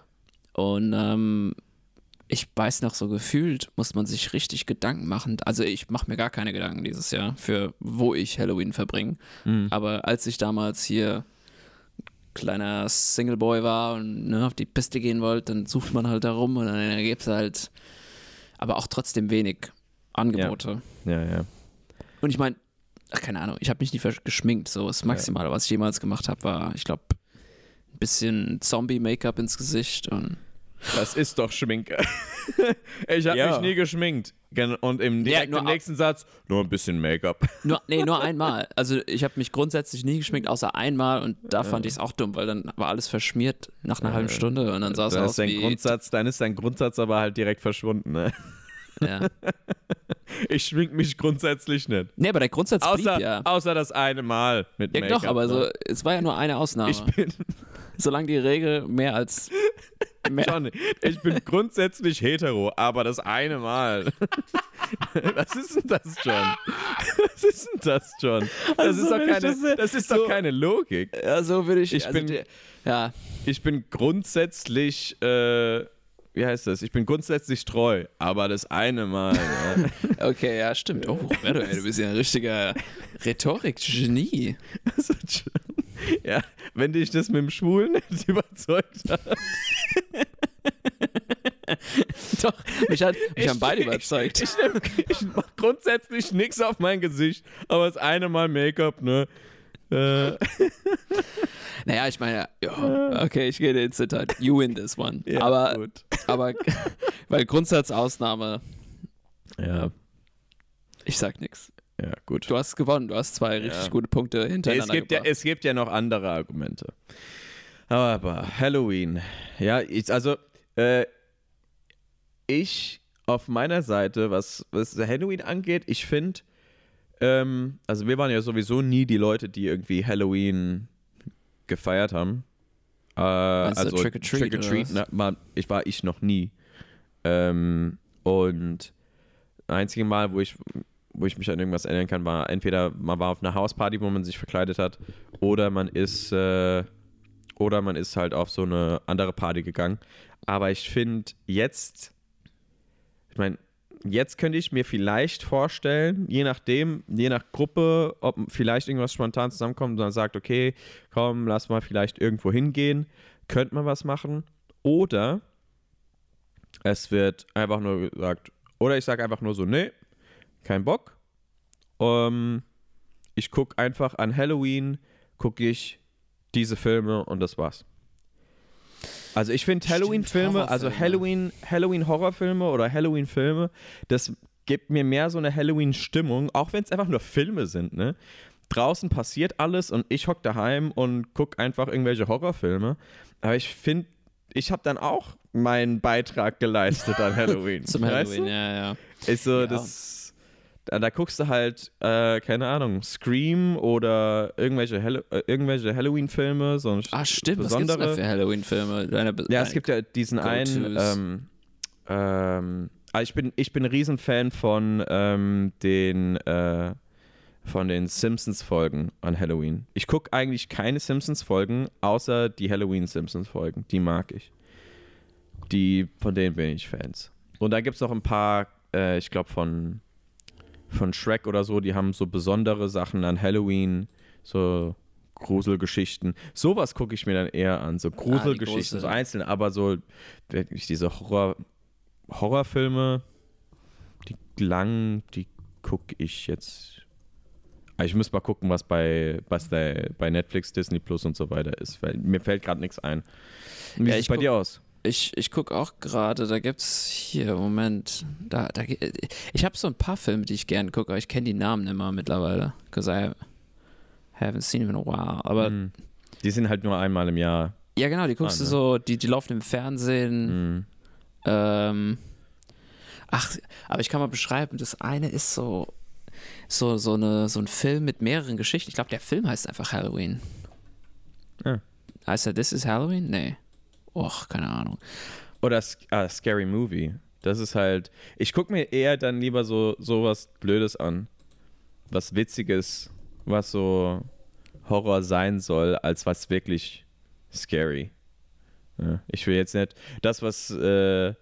Und ähm, ich weiß noch so gefühlt, muss man sich richtig Gedanken machen. Also ich mache mir gar keine Gedanken dieses Jahr für wo ich Halloween verbringe. Mhm. Aber als ich damals hier kleiner Singleboy war und ne, auf die Piste gehen wollte, dann sucht man halt da rum und dann gibt es halt aber auch trotzdem wenig Angebote. Ja, ja. Und ich meine, keine Ahnung, ich habe mich nie geschminkt. So das Maximale, was ich jemals gemacht habe, war, ich glaube, ein bisschen Zombie-Make-up ins Gesicht und Das ist doch Schminke. <laughs> ich habe Ja. mich nie geschminkt. Und im, Ja, direkt au- nächsten Satz nur ein bisschen Make-up. <laughs> Nur, nee, nur einmal. Also ich habe mich grundsätzlich nie geschminkt, außer einmal und da fand ich es auch dumm, weil dann war alles verschmiert nach einer halben Stunde und dann sah es aus ist, dein wie... Grundsatz, dann ist dein Grundsatz aber halt direkt verschwunden. Ne? Ja. <laughs> Ich schmink mich grundsätzlich nicht. Nee, aber der Grundsatz blieb Außer, ja. außer das eine Mal mit Ja, Make-up. doch, aber so, ne? es war ja nur eine Ausnahme. Ich bin, <laughs> Solange die Regel mehr als... <laughs> Mehr, Johnny, ich bin grundsätzlich hetero, aber das eine Mal. Was ist denn das, John? Was ist denn das, John? Das Also, ist doch keine, das se- das ist so- doch keine Logik. ja, so würde ich... Ich also bin- die, ja, Ich bin grundsätzlich, äh, wie heißt das? Ich bin grundsätzlich treu, aber das eine Mal. ja. <laughs> okay, ja, stimmt. Oh, Roberto, ey, du bist ja ein richtiger Rhetorik-Genie. <laughs> Also, ja, wenn dich das mit dem Schwulen nicht <laughs> überzeugt hat. Doch, mich, hat, mich Ich- haben beide überzeugt. Ich, nehm, ich mach grundsätzlich nichts auf mein Gesicht, aber das eine Mal Make-up, ne? Äh, <laughs> Naja, ich meine, ja, okay, ich gehe ins Detail. You win this one. ja, aber, gut. <laughs> aber, weil Grundsatzausnahme, Ja, ich sag nichts. ja, gut. Du hast gewonnen, du hast zwei richtig Ja. gute Punkte Es hintereinander gibt, ja, es gibt ja noch andere Argumente. Aber Halloween, ja, ich, also äh, ich auf meiner Seite, was, was Halloween angeht, ich finde, ähm, also wir waren ja sowieso nie die Leute, die irgendwie Halloween gefeiert haben. Äh, also Trick or Treat, Trick or Treat, na, mal, ich war ich noch nie. Ähm, und das einzige Mal, wo ich, wo ich mich an irgendwas erinnern kann, war entweder man war auf einer Hausparty, wo man sich verkleidet hat, oder man ist, äh, oder man ist halt auf so eine andere Party gegangen. Aber ich finde jetzt, ich meine, jetzt könnte ich mir vielleicht vorstellen, je nachdem, je nach Gruppe, ob vielleicht irgendwas spontan zusammenkommt und dann sagt, okay, komm, lass mal vielleicht irgendwo hingehen, könnte man was machen. Oder es wird einfach nur gesagt, oder ich sage einfach nur so, nee, kein Bock. Ähm, ich gucke einfach an Halloween, gucke ich diese Filme und das war's. Also ich finde Halloween-Filme, also. Halloween, Halloween-Horrorfilme oder Halloween-Filme, das gibt mir mehr so eine Halloween-Stimmung, auch wenn es einfach nur Filme sind, ne? Draußen passiert alles und ich hock daheim und guck einfach irgendwelche Horrorfilme. Aber ich finde, ich habe dann auch meinen Beitrag geleistet an <laughs> Halloween. Zum Halloween, du? ja, ja. Ist so, Ja. das. Da, da guckst du halt, äh, keine Ahnung, Scream oder irgendwelche, Hallo äh, irgendwelche Halloween-Filme, so Ah, stimmt, was gibt's besondere. denn da für Halloween-Filme? Ja, es gibt ja diesen einen. Ähm, ähm, also ich bin, ich bin ein Riesenfan von ähm, den, äh, von den Simpsons-Folgen an Halloween. Ich gucke eigentlich keine Simpsons-Folgen, außer die Halloween-Simpsons-Folgen. Die mag ich. Die, von denen bin ich Fans. Und da gibt es noch ein paar, äh, ich glaube, von, von Shrek oder so, die haben so besondere Sachen an Halloween, so Gruselgeschichten. Sowas gucke ich mir dann eher an, so Gruselgeschichten, Grusel. so einzelne, aber so wirklich diese Horror, Horrorfilme, die langen, die gucke ich jetzt. Ah, Ich muss mal gucken, was bei, was der, bei Netflix, Disney Plus und so weiter ist, weil mir fällt gerade nichts ein. Wie Ja, sieht es bei dir aus? Ich, ich gucke auch gerade, da gibt's hier, Moment, da, da, ich habe so ein paar Filme, die ich gerne gucke, aber ich kenne die Namen immer mittlerweile, because I haven't seen them in a while. Aber Hm. Die sind halt nur einmal im Jahr. ja, genau, die guckst Ah, du ne. so, die, die laufen im Fernsehen. Hm. Ähm, ach, aber ich kann mal beschreiben, das eine ist so, so, so, eine, so ein Film mit mehreren Geschichten. Ich glaube, der Film heißt einfach Halloween. Ah. Heißt er This is Halloween? Nee. Och, keine Ahnung. Oder ah, Scary Movie. Das ist halt. Ich gucke mir eher dann lieber so sowas Blödes an. Was Witziges, was so Horror sein soll, als was wirklich scary. Ja, ich will jetzt nicht. Das, was. Äh,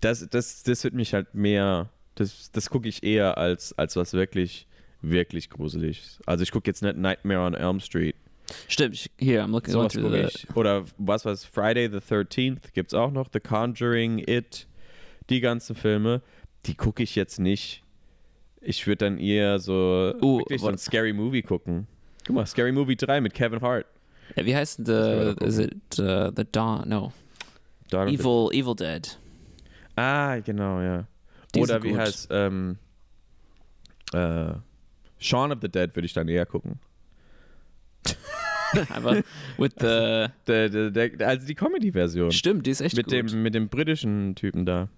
das, das, das wird mich halt mehr. Das, das gucke ich eher als, als was wirklich, wirklich gruselig. Also ich gucke jetzt nicht Nightmare on Elm Street. Stimmt, hier, I'm looking through the, ich. Oder was was Friday the 13th gibt's auch noch, The Conjuring, It, die ganzen Filme, die gucke ich jetzt nicht. Ich würde dann eher so Uh, wirklich so ein Scary Movie gucken. Guck mal, Scary Movie 3 mit Kevin Hart. Ja, wie heißt the, is it uh, The Dawn, no, Dawn Evil, Evil Dead. Ah, genau, ja. Die Oder wie gut. heißt ähm, äh, Shaun of the Dead würde ich dann eher gucken. <laughs> <laughs> Einfach with the, Der, der, der, also die Comedy-Version. stimmt, die ist echt Mit gut. dem, mit dem britischen Typen da.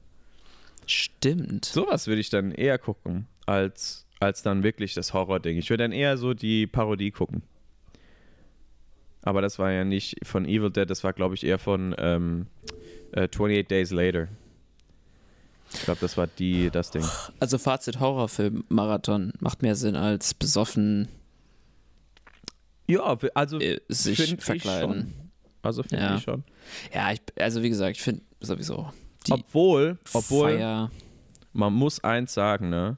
stimmt. Sowas würde ich dann eher gucken, als, als dann wirklich das Horror-Ding. Ich würde dann eher so die Parodie gucken. Aber das war ja nicht von Evil Dead, das war, glaube ich, eher von ähm, äh, 28 Days Later. Ich glaube, das war die, das Ding. Also Fazit Horrorfilm Marathon macht mehr Sinn als besoffen Ja, also äh, sich verkleiden. schon. Also finde Ja. ich schon. Ja, ich, also wie gesagt, ich finde sowieso Obwohl, obwohl Feier, man muss eins sagen, ne?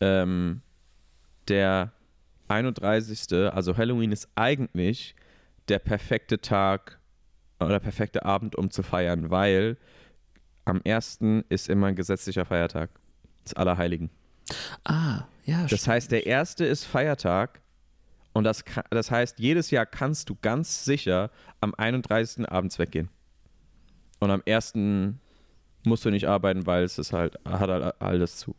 Ähm, der 31. Also Halloween ist eigentlich der perfekte Tag oder perfekte Abend, um zu feiern, weil am 1. ist immer ein gesetzlicher Feiertag. Das Allerheiligen. Ah, ja, Das heißt, der erste ist Feiertag und das, das heißt, jedes Jahr kannst du ganz sicher am 31. abends weggehen. Und am 1. musst du nicht arbeiten, weil es ist halt, hat halt alles zu.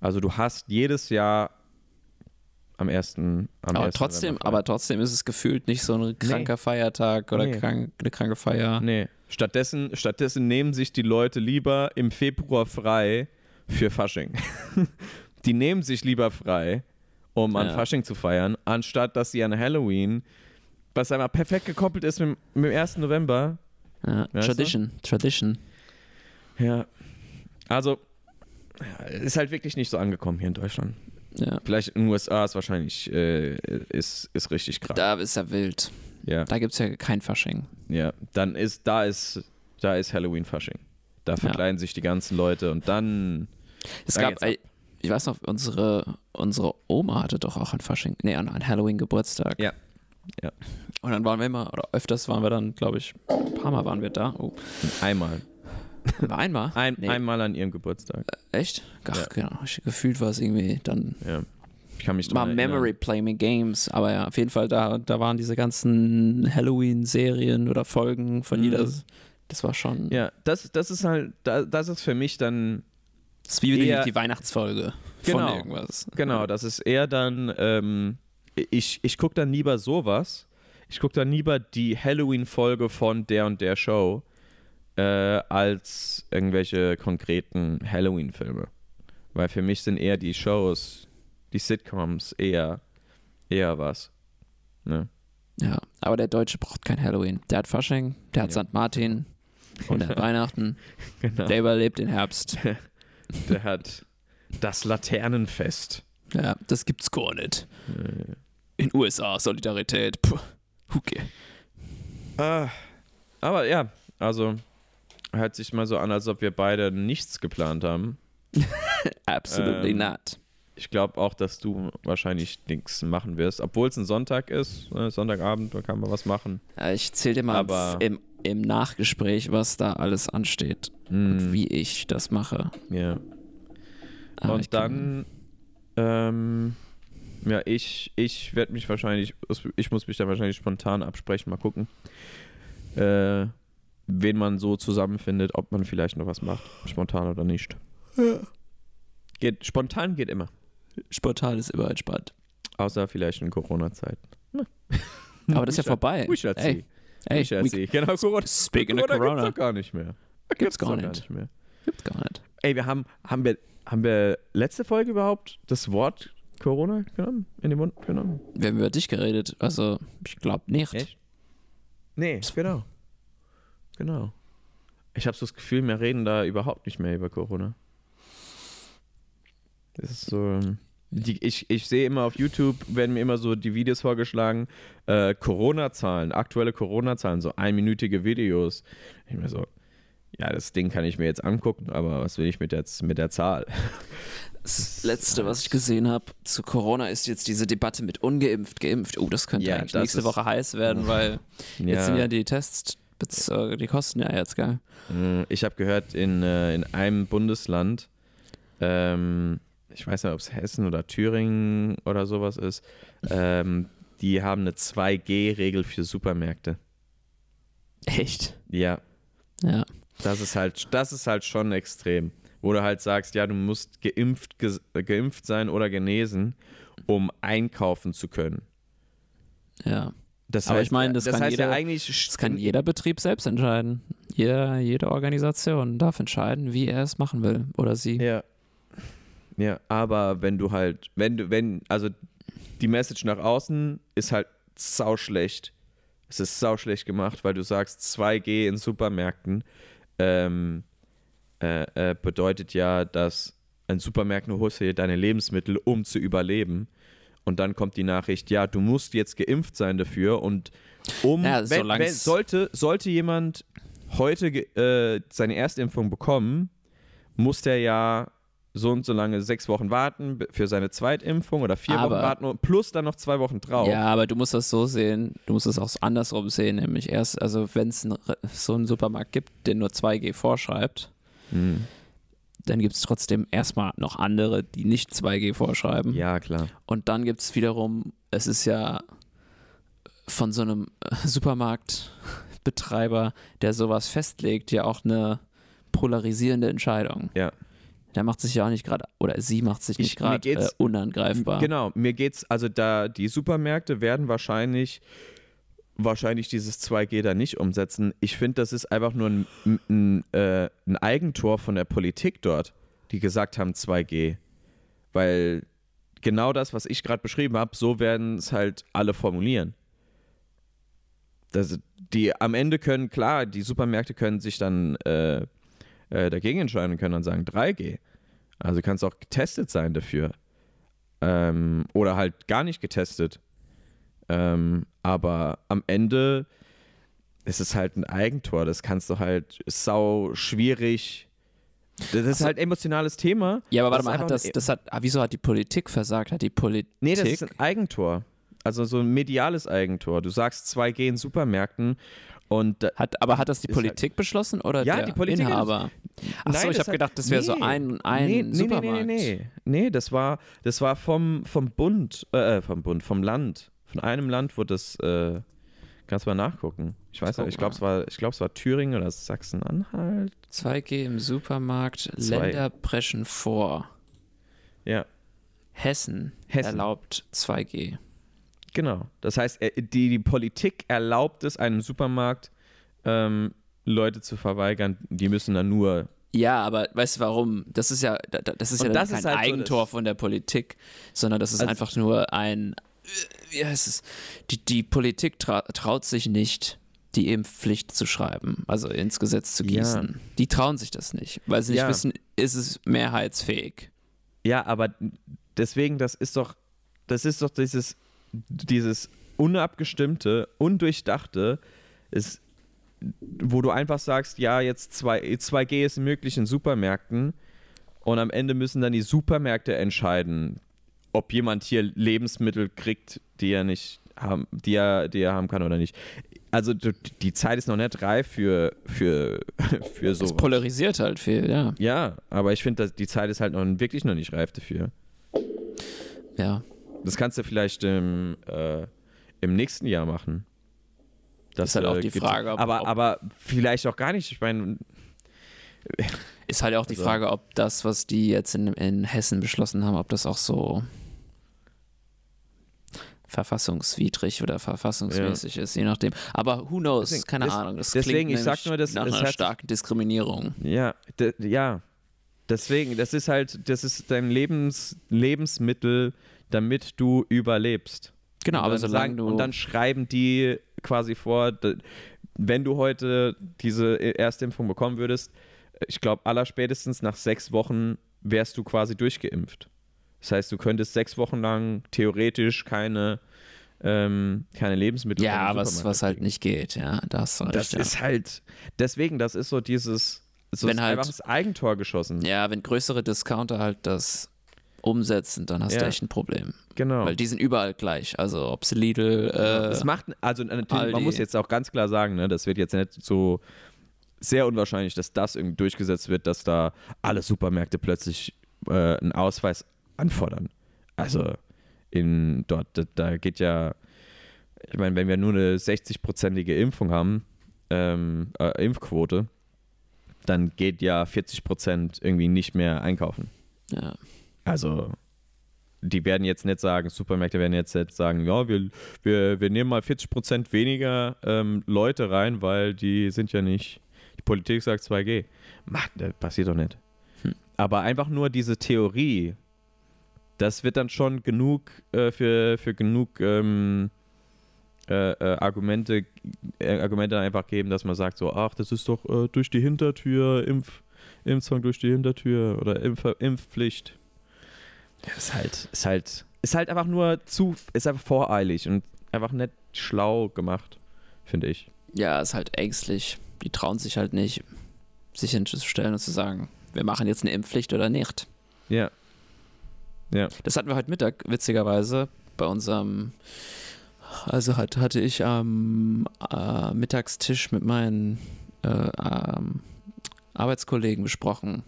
Also du hast jedes Jahr am 1. Am aber 1. trotzdem, aber trotzdem ist es gefühlt nicht so ein kranker Feiertag oder Nee. krank, eine kranke Feier. Nee. Stattdessen, stattdessen nehmen sich die Leute lieber im Februar frei für Fasching. <laughs> die nehmen sich lieber frei, um an Ja. Fasching zu feiern, anstatt dass sie an Halloween, was einmal perfekt gekoppelt ist mit, mit dem 1. November. Ja, Weißt du? Tradition, Tradition. Ja. Also, ja, ist halt wirklich nicht so angekommen hier in Deutschland. Ja. Vielleicht in den USA ist wahrscheinlich, äh, ist, ist richtig krass. Da ist er wild. ja, Da gibt es ja kein Fasching. ja. Dann ist, da ist, da ist Halloween Fasching. Da verkleiden sich die ganzen Leute und dann Es Da gab, ich weiß noch, unsere, unsere Oma hatte doch auch an Fasching, nee, an, an Halloween Geburtstag. Ja. Ja. Und dann waren wir immer, oder öfters waren wir dann, glaube ich, ein paar Mal waren wir da. Oh. einmal. <laughs> Einmal? Ein, Nee. Einmal an ihrem Geburtstag. Echt? Ach, Ja. genau. Ich, gefühlt war es irgendwie dann Ja. Ich kann mich mal Memory. Play Me Games. Aber ja, auf jeden Fall, da, da waren diese ganzen Halloween-Serien oder Folgen von Mhm. jeder. Das war schon. Ja, das, das ist halt, da- das ist für mich dann, Das ist wie die, Eher- die Weihnachtsfolge Genau. von irgendwas. genau, das ist eher dann, ähm, ich, ich gucke dann lieber sowas. Ich gucke dann lieber die Halloween-Folge von der und der Show, äh, als irgendwelche konkreten Halloween-Filme. Weil für mich sind eher die Shows, die Sitcoms eher, eher was. Ne? Ja, aber der Deutsche braucht kein Halloween. Der hat Fasching, der hat Ja. St. Martin und <laughs> der hat Weihnachten. Genau. Der überlebt den Herbst. <laughs> Der hat, Das Laternenfest. Ja, das gibt's gar nicht. In USA, Solidarität. Puh, okay. Ah, aber ja, also hört sich mal so an, als ob wir beide nichts geplant haben. <laughs> Absolutely Ähm, not. Ich glaube auch, dass du wahrscheinlich nichts machen wirst, obwohl es ein Sonntag ist, äh, Sonntagabend, da kann man was machen. Ja, ich zähle dir mal Aber- im, im Nachgespräch, was da alles ansteht Hm, und wie ich das mache. ja. Aber ich Und dann, ähm, ja, ich, ich werde mich wahrscheinlich, ich muss mich dann wahrscheinlich spontan absprechen, mal gucken, äh, wen man so zusammenfindet, ob man vielleicht noch was macht, spontan oder nicht. Geht, spontan geht immer, Spontan ist immer entspannt. außer vielleicht in Corona-Zeiten. Aber das ist ja vorbei. We shall see. Ey, ey, we shall we- see. Genau, Corona, Speaking of Corona, Corona. gibt's doch gar nicht mehr. Gibt's gar doch nicht. mehr. gibt's gar nicht. Ey, wir haben, haben wir, haben wir letzte Folge überhaupt das Wort Corona genommen, in den Mund genommen? Wir haben über dich geredet, also ich glaube nicht. Echt? Nee, genau. Genau. Ich habe so das Gefühl, wir reden da überhaupt nicht mehr über Corona. Das ist so. Die, ich, ich sehe immer auf YouTube, werden mir immer so die Videos vorgeschlagen, äh, Corona-Zahlen, aktuelle Corona-Zahlen, so einminütige Videos. Ich mir so, ja, das Ding kann ich mir jetzt angucken, aber was will ich mit der, mit der Zahl? Das letzte, was ich gesehen habe zu Corona, ist jetzt diese Debatte mit ungeimpft, geimpft. Oh, das könnte Ja, eigentlich das nächste Woche heiß werden, weil <laughs> jetzt sind ja die Tests, die kosten ja jetzt, gell? Mm, Ich habe gehört, in, äh, in einem Bundesland, ähm, ich weiß nicht, ob es Hessen oder Thüringen oder sowas ist, ähm, die haben eine 2G-Regel für Supermärkte. Echt? Ja, Ja. das ist halt, das ist halt schon extrem. Wo du halt sagst, ja, du musst geimpft, äh, geimpft sein oder genesen, um einkaufen zu können. Ja. Das Aber heißt, ich meine, das kann heißt jeder- ja eigentlich, Das kann jeder Betrieb selbst entscheiden. Jeder, jede Organisation darf entscheiden, wie er es machen will oder sie. Ja. Ja, aber wenn du halt, wenn du, wenn, also die Message nach außen ist halt sau schlecht. Es ist sau schlecht gemacht, weil du sagst 2G in Supermärkten ähm, äh, äh, bedeutet ja, dass ein Supermarkt nur holst du dir deine Lebensmittel, um zu überleben. Und dann kommt die Nachricht, ja, du musst jetzt geimpft sein dafür und um, Ja, wenn, wenn, sollte, sollte jemand heute äh, seine Erstimpfung bekommen, muss der ja so und so lange sechs Wochen warten für seine Zweitimpfung oder vier Aber- Wochen warten und plus dann noch zwei Wochen drauf. Ja, aber du musst das so sehen, du musst es auch andersrum sehen, nämlich erst, also wenn es so einen Supermarkt gibt, der nur 2G vorschreibt, Hm. dann gibt es trotzdem erstmal noch andere, die nicht 2G vorschreiben. ja, klar. Und dann gibt es wiederum, es ist ja von so einem äh, Supermarktbetreiber, der sowas festlegt, ja auch eine polarisierende Entscheidung. Ja. Der macht sich ja auch nicht gerade, oder sie macht sich nicht gerade äh, unangreifbar. Genau, mir geht's, also da die Supermärkte werden wahrscheinlich wahrscheinlich dieses 2G da nicht umsetzen. Ich finde, das ist einfach nur ein, ein, äh, ein Eigentor von der Politik dort, die gesagt haben 2G. Weil genau das, was ich gerade beschrieben habe, so werden es halt alle formulieren. Das, die am Ende können, klar, die Supermärkte können sich dann äh, äh, dagegen entscheiden und können dann sagen 3G. Also kannst auch getestet sein dafür. Ähm, oder halt gar nicht getestet. Ähm, aber am Ende ist es halt ein Eigentor. Das kannst du halt sau schwierig. Das ist so. halt ein emotionales Thema. Ja, aber warte mal, hat das, ein- das hat, ah, wieso hat die Politik versagt? Hat die Politik. Nee, das ist ein Eigentor. Also so ein mediales Eigentor. Du sagst 2G in Supermärkten und hat, aber hat das die Ist halt- Politik beschlossen oder Ja, der die Politik Inhaber? Achso, ich habe gedacht, das wäre so nee. ein, ein nee, nee, Supermarkt. Nee, nee, nee, nee. Nee, das war, das war vom, vom Bund, äh, vom Bund, vom Land. Von einem Land wurde das, äh, kannst du mal nachgucken. Ich weiß nicht, ich glaube, es war, ich glaube, es war Thüringen oder Sachsen-Anhalt. 2G im Supermarkt, Zwei. Länder preschen vor. Ja, Hessen, Hessen. erlaubt 2G. Genau. Das heißt, äh, die, die Politik erlaubt es einem Supermarkt, ähm, Leute zu verweigern. Die müssen dann nur Ja, aber weißt du warum? Das ist ja, da- da- das ist Und ja das kein ist halt so Eigentor das- von der Politik, sondern das ist Also- einfach nur ein, äh, wie heißt es? Die, die Politik tra traut sich nicht, die Impfpflicht zu schreiben, also ins Gesetz zu Ja. gießen. Die trauen sich das nicht, weil sie nicht Ja. wissen, ist es mehrheitsfähig. Ja, aber deswegen, das ist doch, das ist doch dieses, dieses unabgestimmte, undurchdachte, ist, wo du einfach sagst, ja, jetzt 2, 2G ist möglich in Supermärkten und am Ende müssen dann die Supermärkte entscheiden, ob jemand hier Lebensmittel kriegt, die er nicht haben, die er, die er haben kann oder nicht. Also die Zeit ist noch nicht reif für, für, <laughs> für so. polarisiert halt viel, ja. Ja, aber ich finde, die Zeit ist halt noch wirklich noch nicht reif dafür. Ja. Das kannst du vielleicht im, äh, im nächsten Jahr machen. Das Ist halt auch die gibt- Frage, ob- aber, ob- aber vielleicht auch gar nicht. Ich meine, <laughs> Ist halt auch die Also- Frage, ob das, was die jetzt in, in Hessen beschlossen haben, ob das auch so verfassungswidrig oder verfassungsmäßig ist, je nachdem. Aber who knows? Deswegen- Keine des- Ahnung. Das deswegen, klingt ich sag nur, das- nach einer starken Diskriminierung. ja, ja. Deswegen, das ist halt, das ist dein Lebens, Lebensmittel, damit du überlebst. Genau, aber solange sagen- du Und dann schreiben die quasi vor, wenn du heute diese Erstimpfung bekommen würdest, ich glaube, allerspätestens nach sechs Wochen wärst du quasi durchgeimpft. Das heißt, du könntest sechs Wochen lang theoretisch keine, ähm, keine Lebensmittel ja, was, was halt nicht geht, ja, da hast du recht, Das ja. ist halt, deswegen, das ist so dieses, so Wenn halt- einfach das Eigentor geschossen. ja, wenn größere Discounter halt das umsetzen, dann hast du Ja. echt ein Problem. Genau. Weil die sind überall gleich. Also ob es Lidl, äh, Es macht, also natürlich, Aldi. man muss jetzt auch ganz klar sagen, ne, das wird jetzt nicht so sehr unwahrscheinlich, dass das irgendwie durchgesetzt wird, dass da alle Supermärkte plötzlich äh, einen Ausweis anfordern. Also in dort, da, da geht ja, ich meine, wenn wir nur eine 60-prozentige Impfung haben, ähm, äh, Impfquote, dann geht ja 40 Prozent irgendwie nicht mehr einkaufen. ja. Also, die werden jetzt nicht sagen, Supermärkte werden jetzt nicht sagen, ja, wir, wir, wir nehmen mal 40% weniger ähm, Leute rein, weil die sind ja nicht, die Politik sagt 2G. Macht, das passiert doch nicht. Hm. Aber einfach nur diese Theorie, das wird dann schon genug äh, für, für genug ähm, äh, äh, Argumente, äh, Argumente einfach geben, dass man sagt so, ach, das ist doch äh, durch die Hintertür, Impf, Impfzwang durch die Hintertür oder Impf Impfpflicht. Ja, ist halt, ist halt, ist halt einfach nur zu, ist einfach voreilig und einfach nicht schlau gemacht, finde ich. ja, ist halt ängstlich. Die trauen sich halt nicht, sich hinzustellen und zu sagen, wir machen jetzt eine Impfpflicht oder nicht. Ja. Ja. Das hatten wir heute Mittag, witzigerweise, bei unserem, also hat, hatte ich am äh, Mittagstisch mit meinen äh, ähm, Arbeitskollegen besprochen,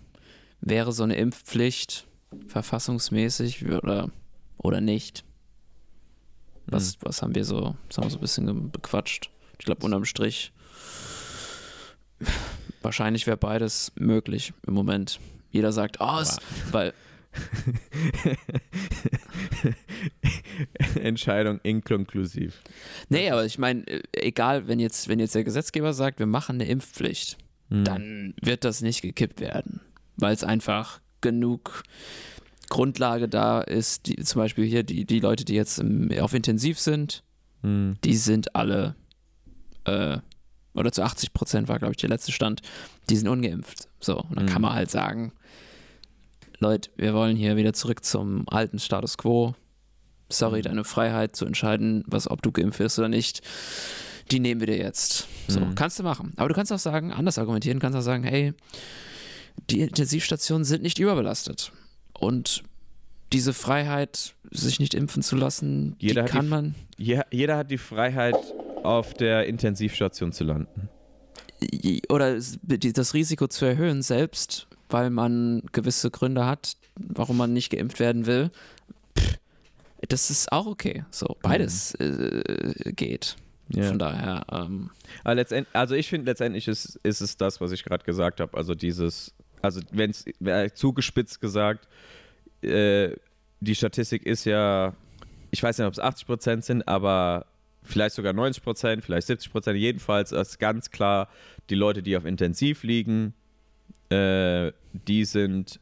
wäre so eine Impfpflicht verfassungsmäßig oder, oder nicht? Was, Hm. was haben wir so, das haben wir so ein bisschen bequatscht. Ich glaube, unterm Strich, wahrscheinlich wäre beides möglich im Moment. Jeder sagt, oh, es, weil, <laughs> Entscheidung inkonklusiv. Nee, aber ich meine, äh, egal, wenn jetzt, wenn jetzt der Gesetzgeber sagt, wir machen eine Impfpflicht, Hm. dann wird das nicht gekippt werden, weil es einfach genug Grundlage da ist. Die, zum Beispiel hier die, die Leute, die jetzt im, auf Intensiv sind, Hm. die sind alle, äh, oder zu 80 Prozent war, glaube ich, der letzte Stand, die sind ungeimpft. So, und dann Mhm. kann man halt sagen, Leute, wir wollen hier wieder zurück zum alten Status quo. Sorry, Mhm. deine Freiheit zu entscheiden, was, ob du geimpft wirst oder nicht, die nehmen wir dir jetzt. So, Mhm. kannst du machen. Aber du kannst auch sagen, anders argumentieren, kannst auch sagen, hey, die Intensivstationen sind nicht überbelastet. Und diese Freiheit, sich nicht impfen zu lassen, Jeder die die kann F- man. Je, jeder hat die Freiheit, auf der Intensivstation zu landen. oder die- das Risiko zu erhöhen, selbst weil man gewisse Gründe hat, warum man nicht geimpft werden will, das ist auch okay. So, beides äh, geht. Ja. Von daher, ähm, also ich finde letztendlich ist, ist es das, was ich gerade gesagt habe. Also dieses, also wenn es zugespitzt gesagt, äh, die Statistik ist ja, ich weiß nicht, ob es 80 Prozent sind, aber vielleicht sogar 90 Prozent, vielleicht 70 Prozent. Jedenfalls ist ganz klar, die Leute, die auf Intensiv liegen, äh, die sind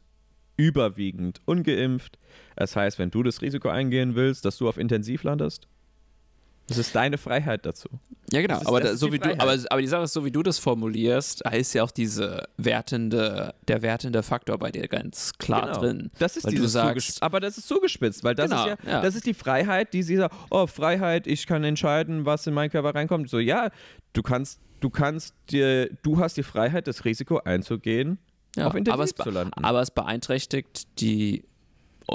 überwiegend ungeimpft. Das heißt, wenn du das Risiko eingehen willst, dass du auf Intensiv landest, Es ist deine Freiheit dazu. Ja, genau. Ist- aber, da, so die wie du, aber, aber die Sache ist, so wie du das formulierst, da ist ja auch diese wertende, der wertende Faktor bei dir ganz klar Genau. drin. Das ist dieses sagst-. Aber das ist zugespitzt, weil das Genau, ist ja, ja. das ist die Freiheit, die sie sagt, oh, Freiheit, ich kann entscheiden, was in meinen Körper reinkommt. So, ja, du kannst, du kannst dir, du hast die Freiheit, das Risiko einzugehen, Ja, auf es, zu landen. aber es beeinträchtigt die,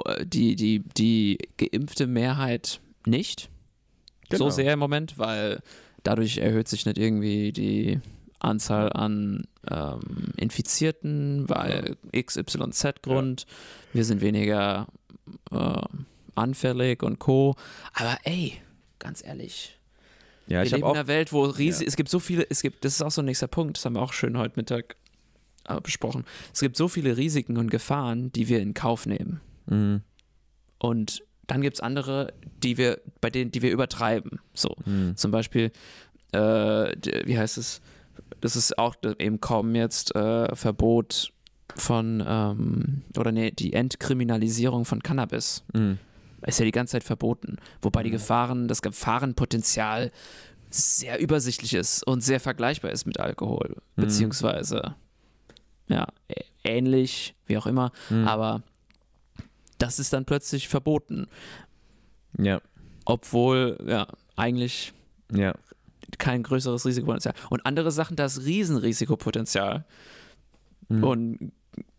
äh, die, die, die geimpfte Mehrheit nicht Genau. so sehr im Moment, weil dadurch erhöht sich nicht irgendwie die Anzahl an ähm, Infizierten, weil XYZ-Grund, wir sind weniger äh, anfällig und Co. Aber ey, ganz ehrlich, ja, wir ich leben in einer Welt, wo riesig, Ja. es gibt so viele, es gibt, das ist auch so ein nächster Punkt, das haben wir auch schön heute Mittag äh, besprochen. Es gibt so viele Risiken und Gefahren, die wir in Kauf nehmen. Mhm. Und dann gibt es andere, die wir, bei denen, die wir übertreiben. So. Mhm. Zum Beispiel, äh, wie heißt es? Das ist auch eben kaum jetzt äh, Verbot von, ähm, oder nee, die Entkriminalisierung von Cannabis. Mhm. Ist ja die ganze Zeit verboten. Wobei die Gefahren, das Gefahrenpotenzial sehr übersichtlich ist und sehr vergleichbar ist mit Alkohol. Mhm. Beziehungsweise, ja, ähnlich, wie auch immer. Mhm. Aber das ist dann plötzlich verboten. Ja, Obwohl, ja, eigentlich ja. kein größeres Risikopotenzial. Und andere Sachen, da ist Riesenrisikopotenzial Mhm. und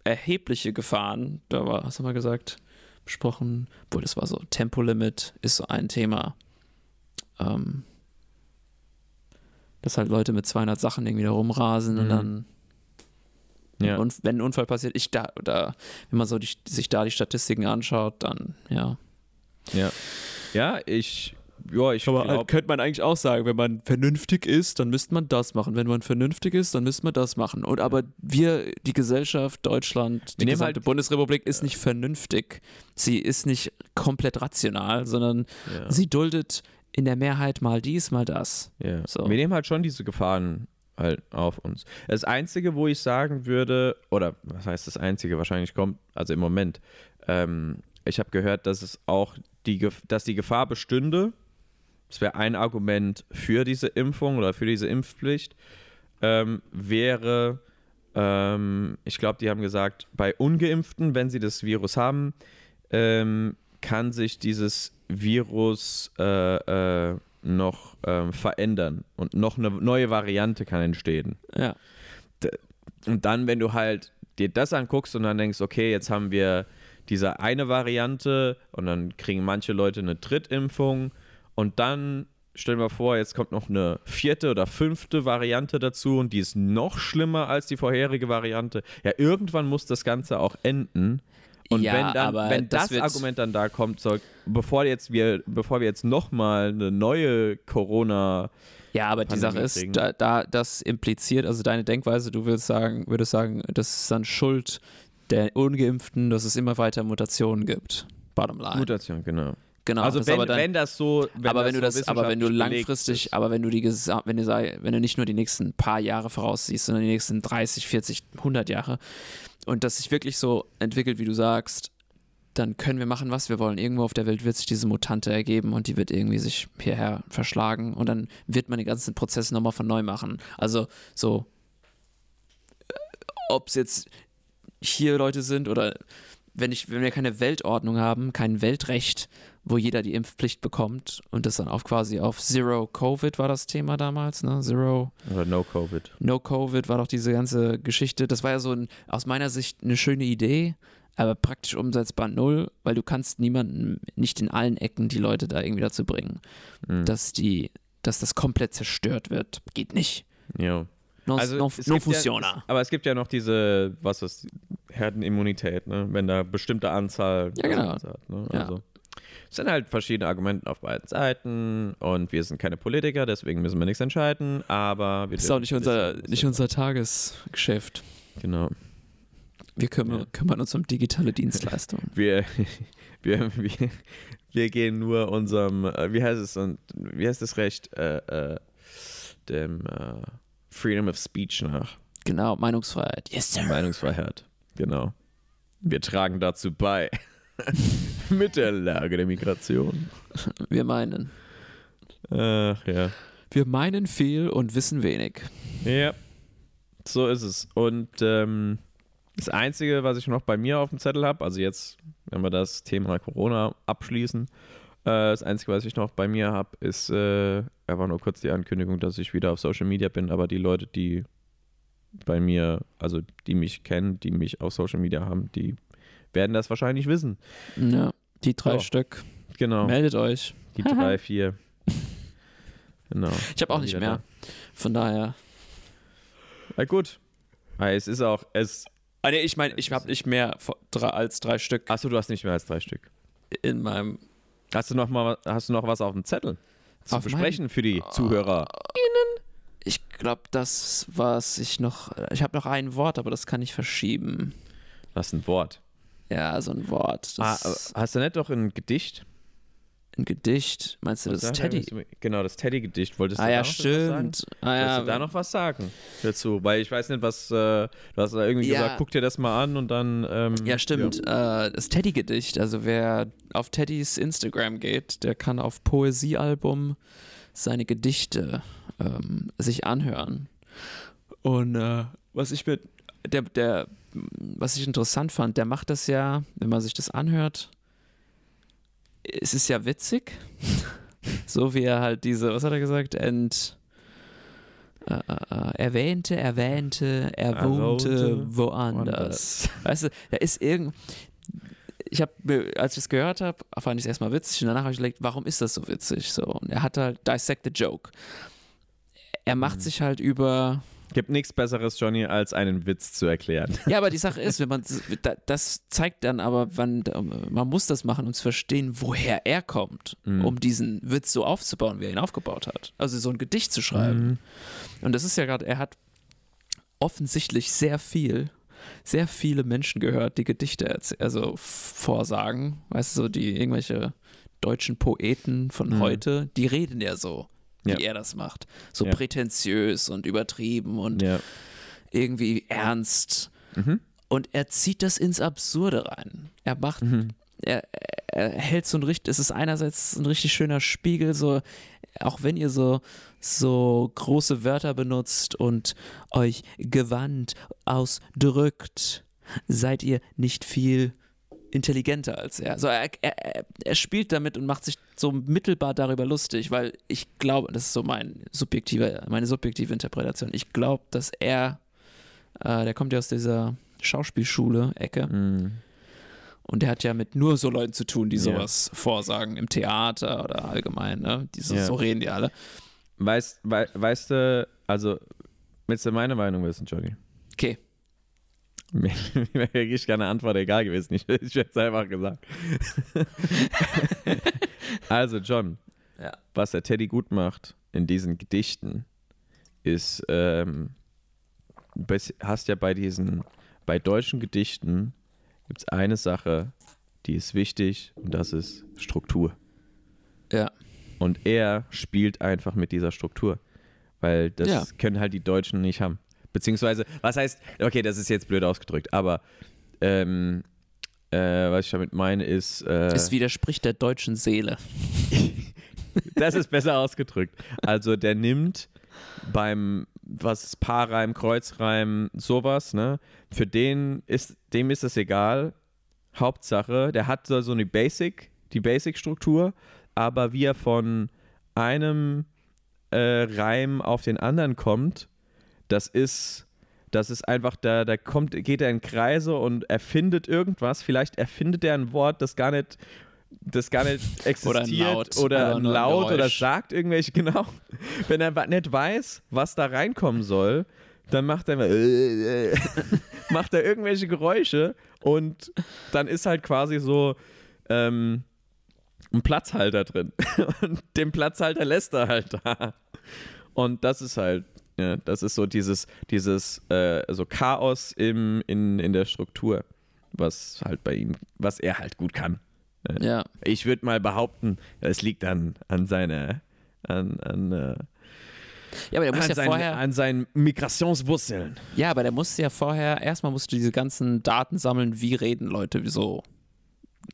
erhebliche Gefahren. Da war, was haben wir gesagt? Besprochen, obwohl das war so, Tempolimit ist so ein Thema. Ähm, dass halt Leute mit 200 Sachen irgendwie da rumrasen und Mhm. dann, Ja. und wenn ein Unfall passiert, ich da, oder wenn man so die, sich da die Statistiken anschaut, dann, ja. Ja. Ja, ich, ja, ich glaube, könnte man eigentlich auch sagen, wenn man vernünftig ist, dann müsste man das machen. Wenn man vernünftig ist, dann müsste man das machen. Und aber wir, die Gesellschaft, Deutschland, die gesamte halt- Bundesrepublik ist nicht vernünftig. Sie ist nicht komplett rational, sondern ja. sie duldet in der Mehrheit mal dies, mal das. Ja. So. Wir nehmen halt schon diese Gefahren halt auf uns. Das Einzige, wo ich sagen würde, oder was heißt das Einzige, wahrscheinlich kommt, also im Moment, ähm, ich habe gehört, dass es auch die, dass die Gefahr bestünde, das wäre ein Argument für diese Impfung oder für diese Impfpflicht, ähm, wäre, ähm, ich glaube, die haben gesagt, bei Ungeimpften, wenn sie das Virus haben, ähm, kann sich dieses Virus äh, äh, noch ähm, verändern und noch eine neue Variante kann entstehen. Ja. Und dann, wenn du halt dir das anguckst und dann denkst, okay, jetzt haben wir diese eine Variante und dann kriegen manche Leute eine Drittimpfung und dann stell dir mal vor, jetzt kommt noch eine vierte oder fünfte Variante dazu und die ist noch schlimmer als die vorherige Variante. Ja, irgendwann muss das Ganze auch enden. Und Ja, wenn dann, aber wenn das das, Argument dann da kommt, so, bevor jetzt wir, bevor wir jetzt nochmal eine neue Corona Ja, aber die Sache ist, kriegen. da, da das impliziert, also deine Denkweise, du würdest sagen, würdest sagen, das ist dann Schuld der Ungeimpften, dass es immer weiter Mutationen gibt. Bottom line. Mutation, genau. Genau. also das wenn, aber dann, wenn das so, wenn aber das wenn du so das, aber wenn du langfristig, ist. aber wenn du die wenn du sei- wenn du nicht nur die nächsten paar Jahre voraussiehst, sondern die nächsten 30, 40, 100 Jahre und das sich wirklich so entwickelt, wie du sagst, dann können wir machen, was wir wollen. Irgendwo auf der Welt wird sich diese Mutante ergeben und die wird irgendwie sich hierher verschlagen und dann wird man den ganzen Prozess nochmal von neu machen. Also so, ob es jetzt hier Leute sind oder wenn, ich, wenn wir keine Weltordnung haben, kein Weltrecht, wo jeder die Impfpflicht bekommt und das dann auf quasi auf Zero Covid war das Thema damals, ne? Zero Oder No Covid. No Covid war doch diese ganze Geschichte. Das war ja so ein, aus meiner Sicht eine schöne Idee, aber praktisch umsetzbar null, weil du kannst niemanden, nicht in allen Ecken die Leute da irgendwie dazu bringen, Mhm. dass die, dass das komplett zerstört wird. Geht nicht. Ja. Non, Also es non gibt ja- aber es gibt ja noch diese, was ist, Herdenimmunität, ne? wenn da bestimmte Anzahl Ja, genau. hat. Ne? Ja. Es sind halt verschiedene Argumente auf beiden Seiten und wir sind keine Politiker, deswegen müssen wir nichts entscheiden, aber wir Das ist auch nicht unser, nicht unser Tagesgeschäft. Genau. Wir kümmern, Ja. kümmern uns um digitale Dienstleistungen. <laughs> Wir, wir, wir, wir gehen nur unserem, äh, wie heißt es, und wie heißt das Recht, äh, äh, dem äh, Freedom of Speech nach. Genau, Meinungsfreiheit. Yes, sir. Meinungsfreiheit. Genau. Wir tragen dazu bei. <laughs> Mit der Lage der Migration. Wir meinen. Ach ja. Wir meinen viel und wissen wenig. Ja, so ist es. Und ähm, das Einzige, was ich noch bei mir auf dem Zettel habe, also jetzt, wenn wir das Thema Corona abschließen, äh, das Einzige, was ich noch bei mir habe, ist äh, einfach nur kurz die Ankündigung, dass ich wieder auf Social Media bin, aber die Leute, die bei mir, also die mich kennen, die mich auf Social Media haben, die werden das wahrscheinlich wissen. Ja, die drei So. Stück. Genau. Meldet euch. Die drei, <laughs> vier. Genau. Ich habe auch nicht mehr. Von daher. da. Na gut. Ah, Es ist auch, es. Ah, nee, ich meine, ich habe nicht mehr als drei Stück Achso, du hast nicht mehr als drei Stück. in meinem. Hast du noch mal, hast du noch was auf dem Zettel zu Auf besprechen für die Zuhörer? Ich glaube, das, was ich noch. Ich habe noch ein Wort, aber das kann ich verschieben. Das ist ein Wort. Ja, so ein Wort. Ah, hast du nicht doch ein Gedicht? ein Gedicht. Meinst du das Sag- Teddy? Genau, das Teddy-Gedicht. Wolltest du Ah da ja, noch was sagen? stimmt. Ah, Willst ja, du da noch was sagen dazu? Weil ich weiß nicht, was. Äh, du hast da irgendwie Ja. gesagt, guck dir das mal an und dann. Ähm, Ja, stimmt. Äh, das Teddy-Gedicht. Also wer auf Teddys Instagram geht, der kann auf Poesiealbum seine Gedichte ähm, sich anhören. Und äh, was ich mit der, der, was ich interessant fand, der macht das ja, wenn man sich das anhört, es ist ja witzig. <laughs> so wie er halt diese, was hat er gesagt? Ent, äh, äh, erwähnte, erwähnte, er Er wohnte wohnte woanders. <laughs> Weißt du, da ist irgend. Ich habe, als ich es gehört habe, fand ich es erstmal witzig und danach habe ich überlegt, warum ist das so witzig? So, und er hat halt Dissect the Joke. Er macht sich halt über. Gibt nichts Besseres, Johnny, als einen Witz zu erklären. <laughs> Ja, aber die Sache ist, wenn man da- das zeigt dann aber, wann man muss das machen, um zu verstehen, woher er kommt, Mhm. um diesen Witz so aufzubauen, wie er ihn aufgebaut hat. Also so ein Gedicht zu schreiben. Mhm. Und das ist ja gerade, er hat offensichtlich sehr viel, sehr viele Menschen gehört, die Gedichte also vorsagen. Weißt du, so die irgendwelche deutschen Poeten von Mhm. heute, die reden ja so, wie Ja. er das macht. So Ja. prätentiös und übertrieben und Ja. irgendwie ernst. Mhm. Und er zieht das ins Absurde rein. Er macht, Mhm. er, er hält so ein richtig, es ist einerseits ein richtig schöner Spiegel, so, auch wenn ihr so, so große Wörter benutzt und euch gewandt ausdrückt, seid ihr nicht viel intelligenter als er. Also er, er, er spielt damit und macht sich so mittelbar darüber lustig, weil ich glaube, das ist so mein subjektive, meine subjektive Interpretation. Ich glaube, dass er, äh, der kommt ja aus dieser Schauspielschule-Ecke Mhm. und der hat ja mit nur so Leuten zu tun, die sowas vorsagen im Theater oder allgemein, ne? Die so, Ja. so reden die alle. Weißt, wei weißt du, also, willst du meine Meinung wissen, Johnny? Okay. Mir wäre wirklich keine Antwort egal gewesen. Ich, ich hätte es einfach gesagt. <laughs> also, John, Ja. was der Teddy gut macht in diesen Gedichten, ist, ähm, hast ja bei diesen, bei deutschen Gedichten gibt es eine Sache, die ist wichtig und das ist Struktur. Ja. Und er spielt einfach mit dieser Struktur. Weil das Ja. können halt die Deutschen nicht haben. Beziehungsweise, was heißt, okay, das ist jetzt blöd ausgedrückt, aber ähm, äh, was ich damit meine ist, äh, Es widerspricht der deutschen Seele. <laughs> das ist besser ausgedrückt. Also der nimmt beim, was ist Paarreim, Kreuzreim, sowas, ne? Für den ist, dem ist es egal. Hauptsache, der hat so so eine Basic, die Basic-Struktur, aber wie er von einem äh, Reim auf den anderen kommt, das ist, das ist einfach, da, da kommt, geht er in Kreise und erfindet irgendwas. Vielleicht erfindet er ein Wort, das gar nicht, das gar nicht <laughs> existiert Oder ein Laut, oder ein Laut oder sagt irgendwelche, <laughs> genau. Wenn er nicht weiß, was da reinkommen soll, dann macht er, äh, <laughs> äh, macht er irgendwelche Geräusche und dann ist halt quasi so ähm, ein Platzhalter drin. Und den Platzhalter lässt er halt da. Und das ist halt, ja, das ist so dieses, dieses äh, so Chaos im, in, in der Struktur, was halt bei ihm, was er halt gut kann. Ja. Ich würde mal behaupten, es liegt an, an seiner, an, an, äh, Ja, aber der muss an, ja seinen, vorher. an seinen Migrationswurzeln. Ja, aber der musste ja vorher, erstmal musst du diese ganzen Daten sammeln, wie reden Leute, wie so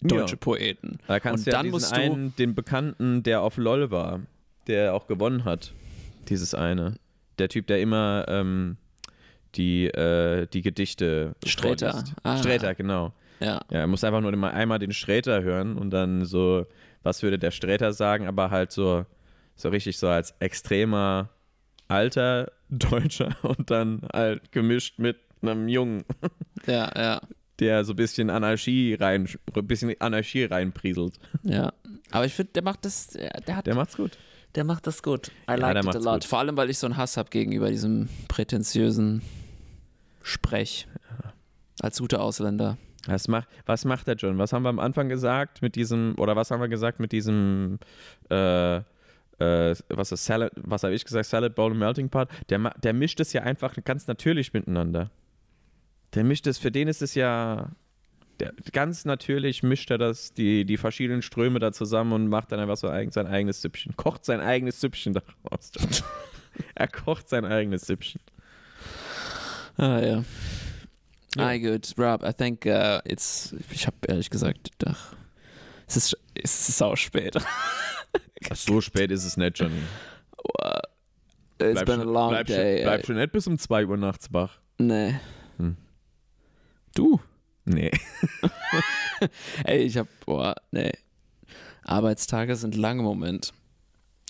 deutsche Ja. Poeten. Da kannst Und ja dann musst du- einen, den Bekannten, der auf LOL war, der auch gewonnen hat. Dieses eine. Der Typ, der immer ähm, die, äh, die Gedichte Sträter. Ah. Sträter, genau. Ja. Ja, er muss einfach nur immer einmal den Sträter hören und dann so, was würde der Sträter sagen, aber halt so, so richtig so als extremer alter Deutscher <laughs> und dann halt gemischt mit einem Jungen, <laughs> Ja, ja, der so ein bisschen Anarchie rein, ein bisschen Anarchie reinprieselt. ja. Aber ich finde, der macht das, der, der hat, Der macht's gut. Der macht das gut. I Ja, der it a lot. gut. Vor allem, weil ich so einen Hass habe gegenüber diesem prätentiösen Sprech. Als guter Ausländer. Was macht, was macht der John? Was haben wir am Anfang gesagt mit diesem, oder was haben wir gesagt mit diesem, äh, äh, was ist Salad, was habe ich gesagt, Salad Bowl und Melting Pot? Der, der mischt es ja einfach ganz natürlich miteinander. Der mischt es, für den ist es ja, der, ganz natürlich mischt er das, die, die verschiedenen Ströme da zusammen und macht dann einfach so eigen, sein eigenes Süppchen. Kocht sein eigenes Süppchen daraus. <laughs> Er kocht sein eigenes Süppchen. Ah, ja. Ja. Ah, gut. Rob, I think uh, it's, ich habe ehrlich gesagt, ach, es ist, es ist auch spät. So spät ist es nicht, Johnny. It's Bleib been a schon- long bleib day. Schon, bleib schon nicht bis um 2 Uhr nachts wach. Nee. Hm. Du? Nee. <laughs> Ey, ich hab, boah, nee. Arbeitstage sind lang im Moment.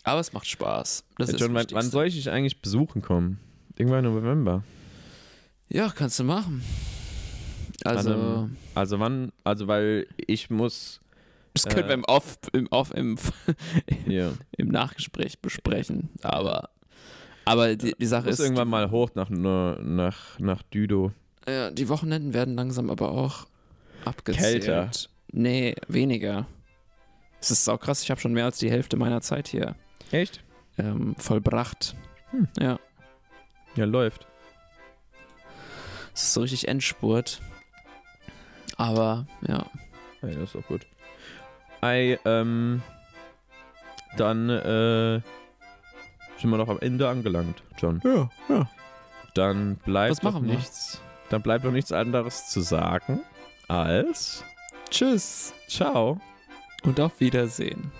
Aber es macht Spaß. Das John, wann, das wann soll ich dich eigentlich besuchen kommen? Irgendwann im November. Ja, kannst du machen. Also, einem- Also wann, also weil ich muss das können wir äh, im Off, im, Off im, <laughs> hier, im Nachgespräch besprechen. Aber, aber die, die Sache muss ist, irgendwann mal hoch nach, nach, nach Düdo. Ja, die Wochenenden werden langsam aber auch abgezählt. Kälter. Nee, weniger. Es ist saukrass, ich habe schon mehr als die Hälfte meiner Zeit hier Echt? ähm, vollbracht. Hm. Ja, Ja, läuft. es ist so richtig Endspurt. Aber, ja. Hey, das ist doch gut. Ei, ähm, dann, äh, sind wir noch am Ende angelangt, John. Ja, ja. Dann bleibt Was machen wir? nichts, dann bleibt doch nichts anderes zu sagen als Tschüss Ciao. und auf Wiedersehen.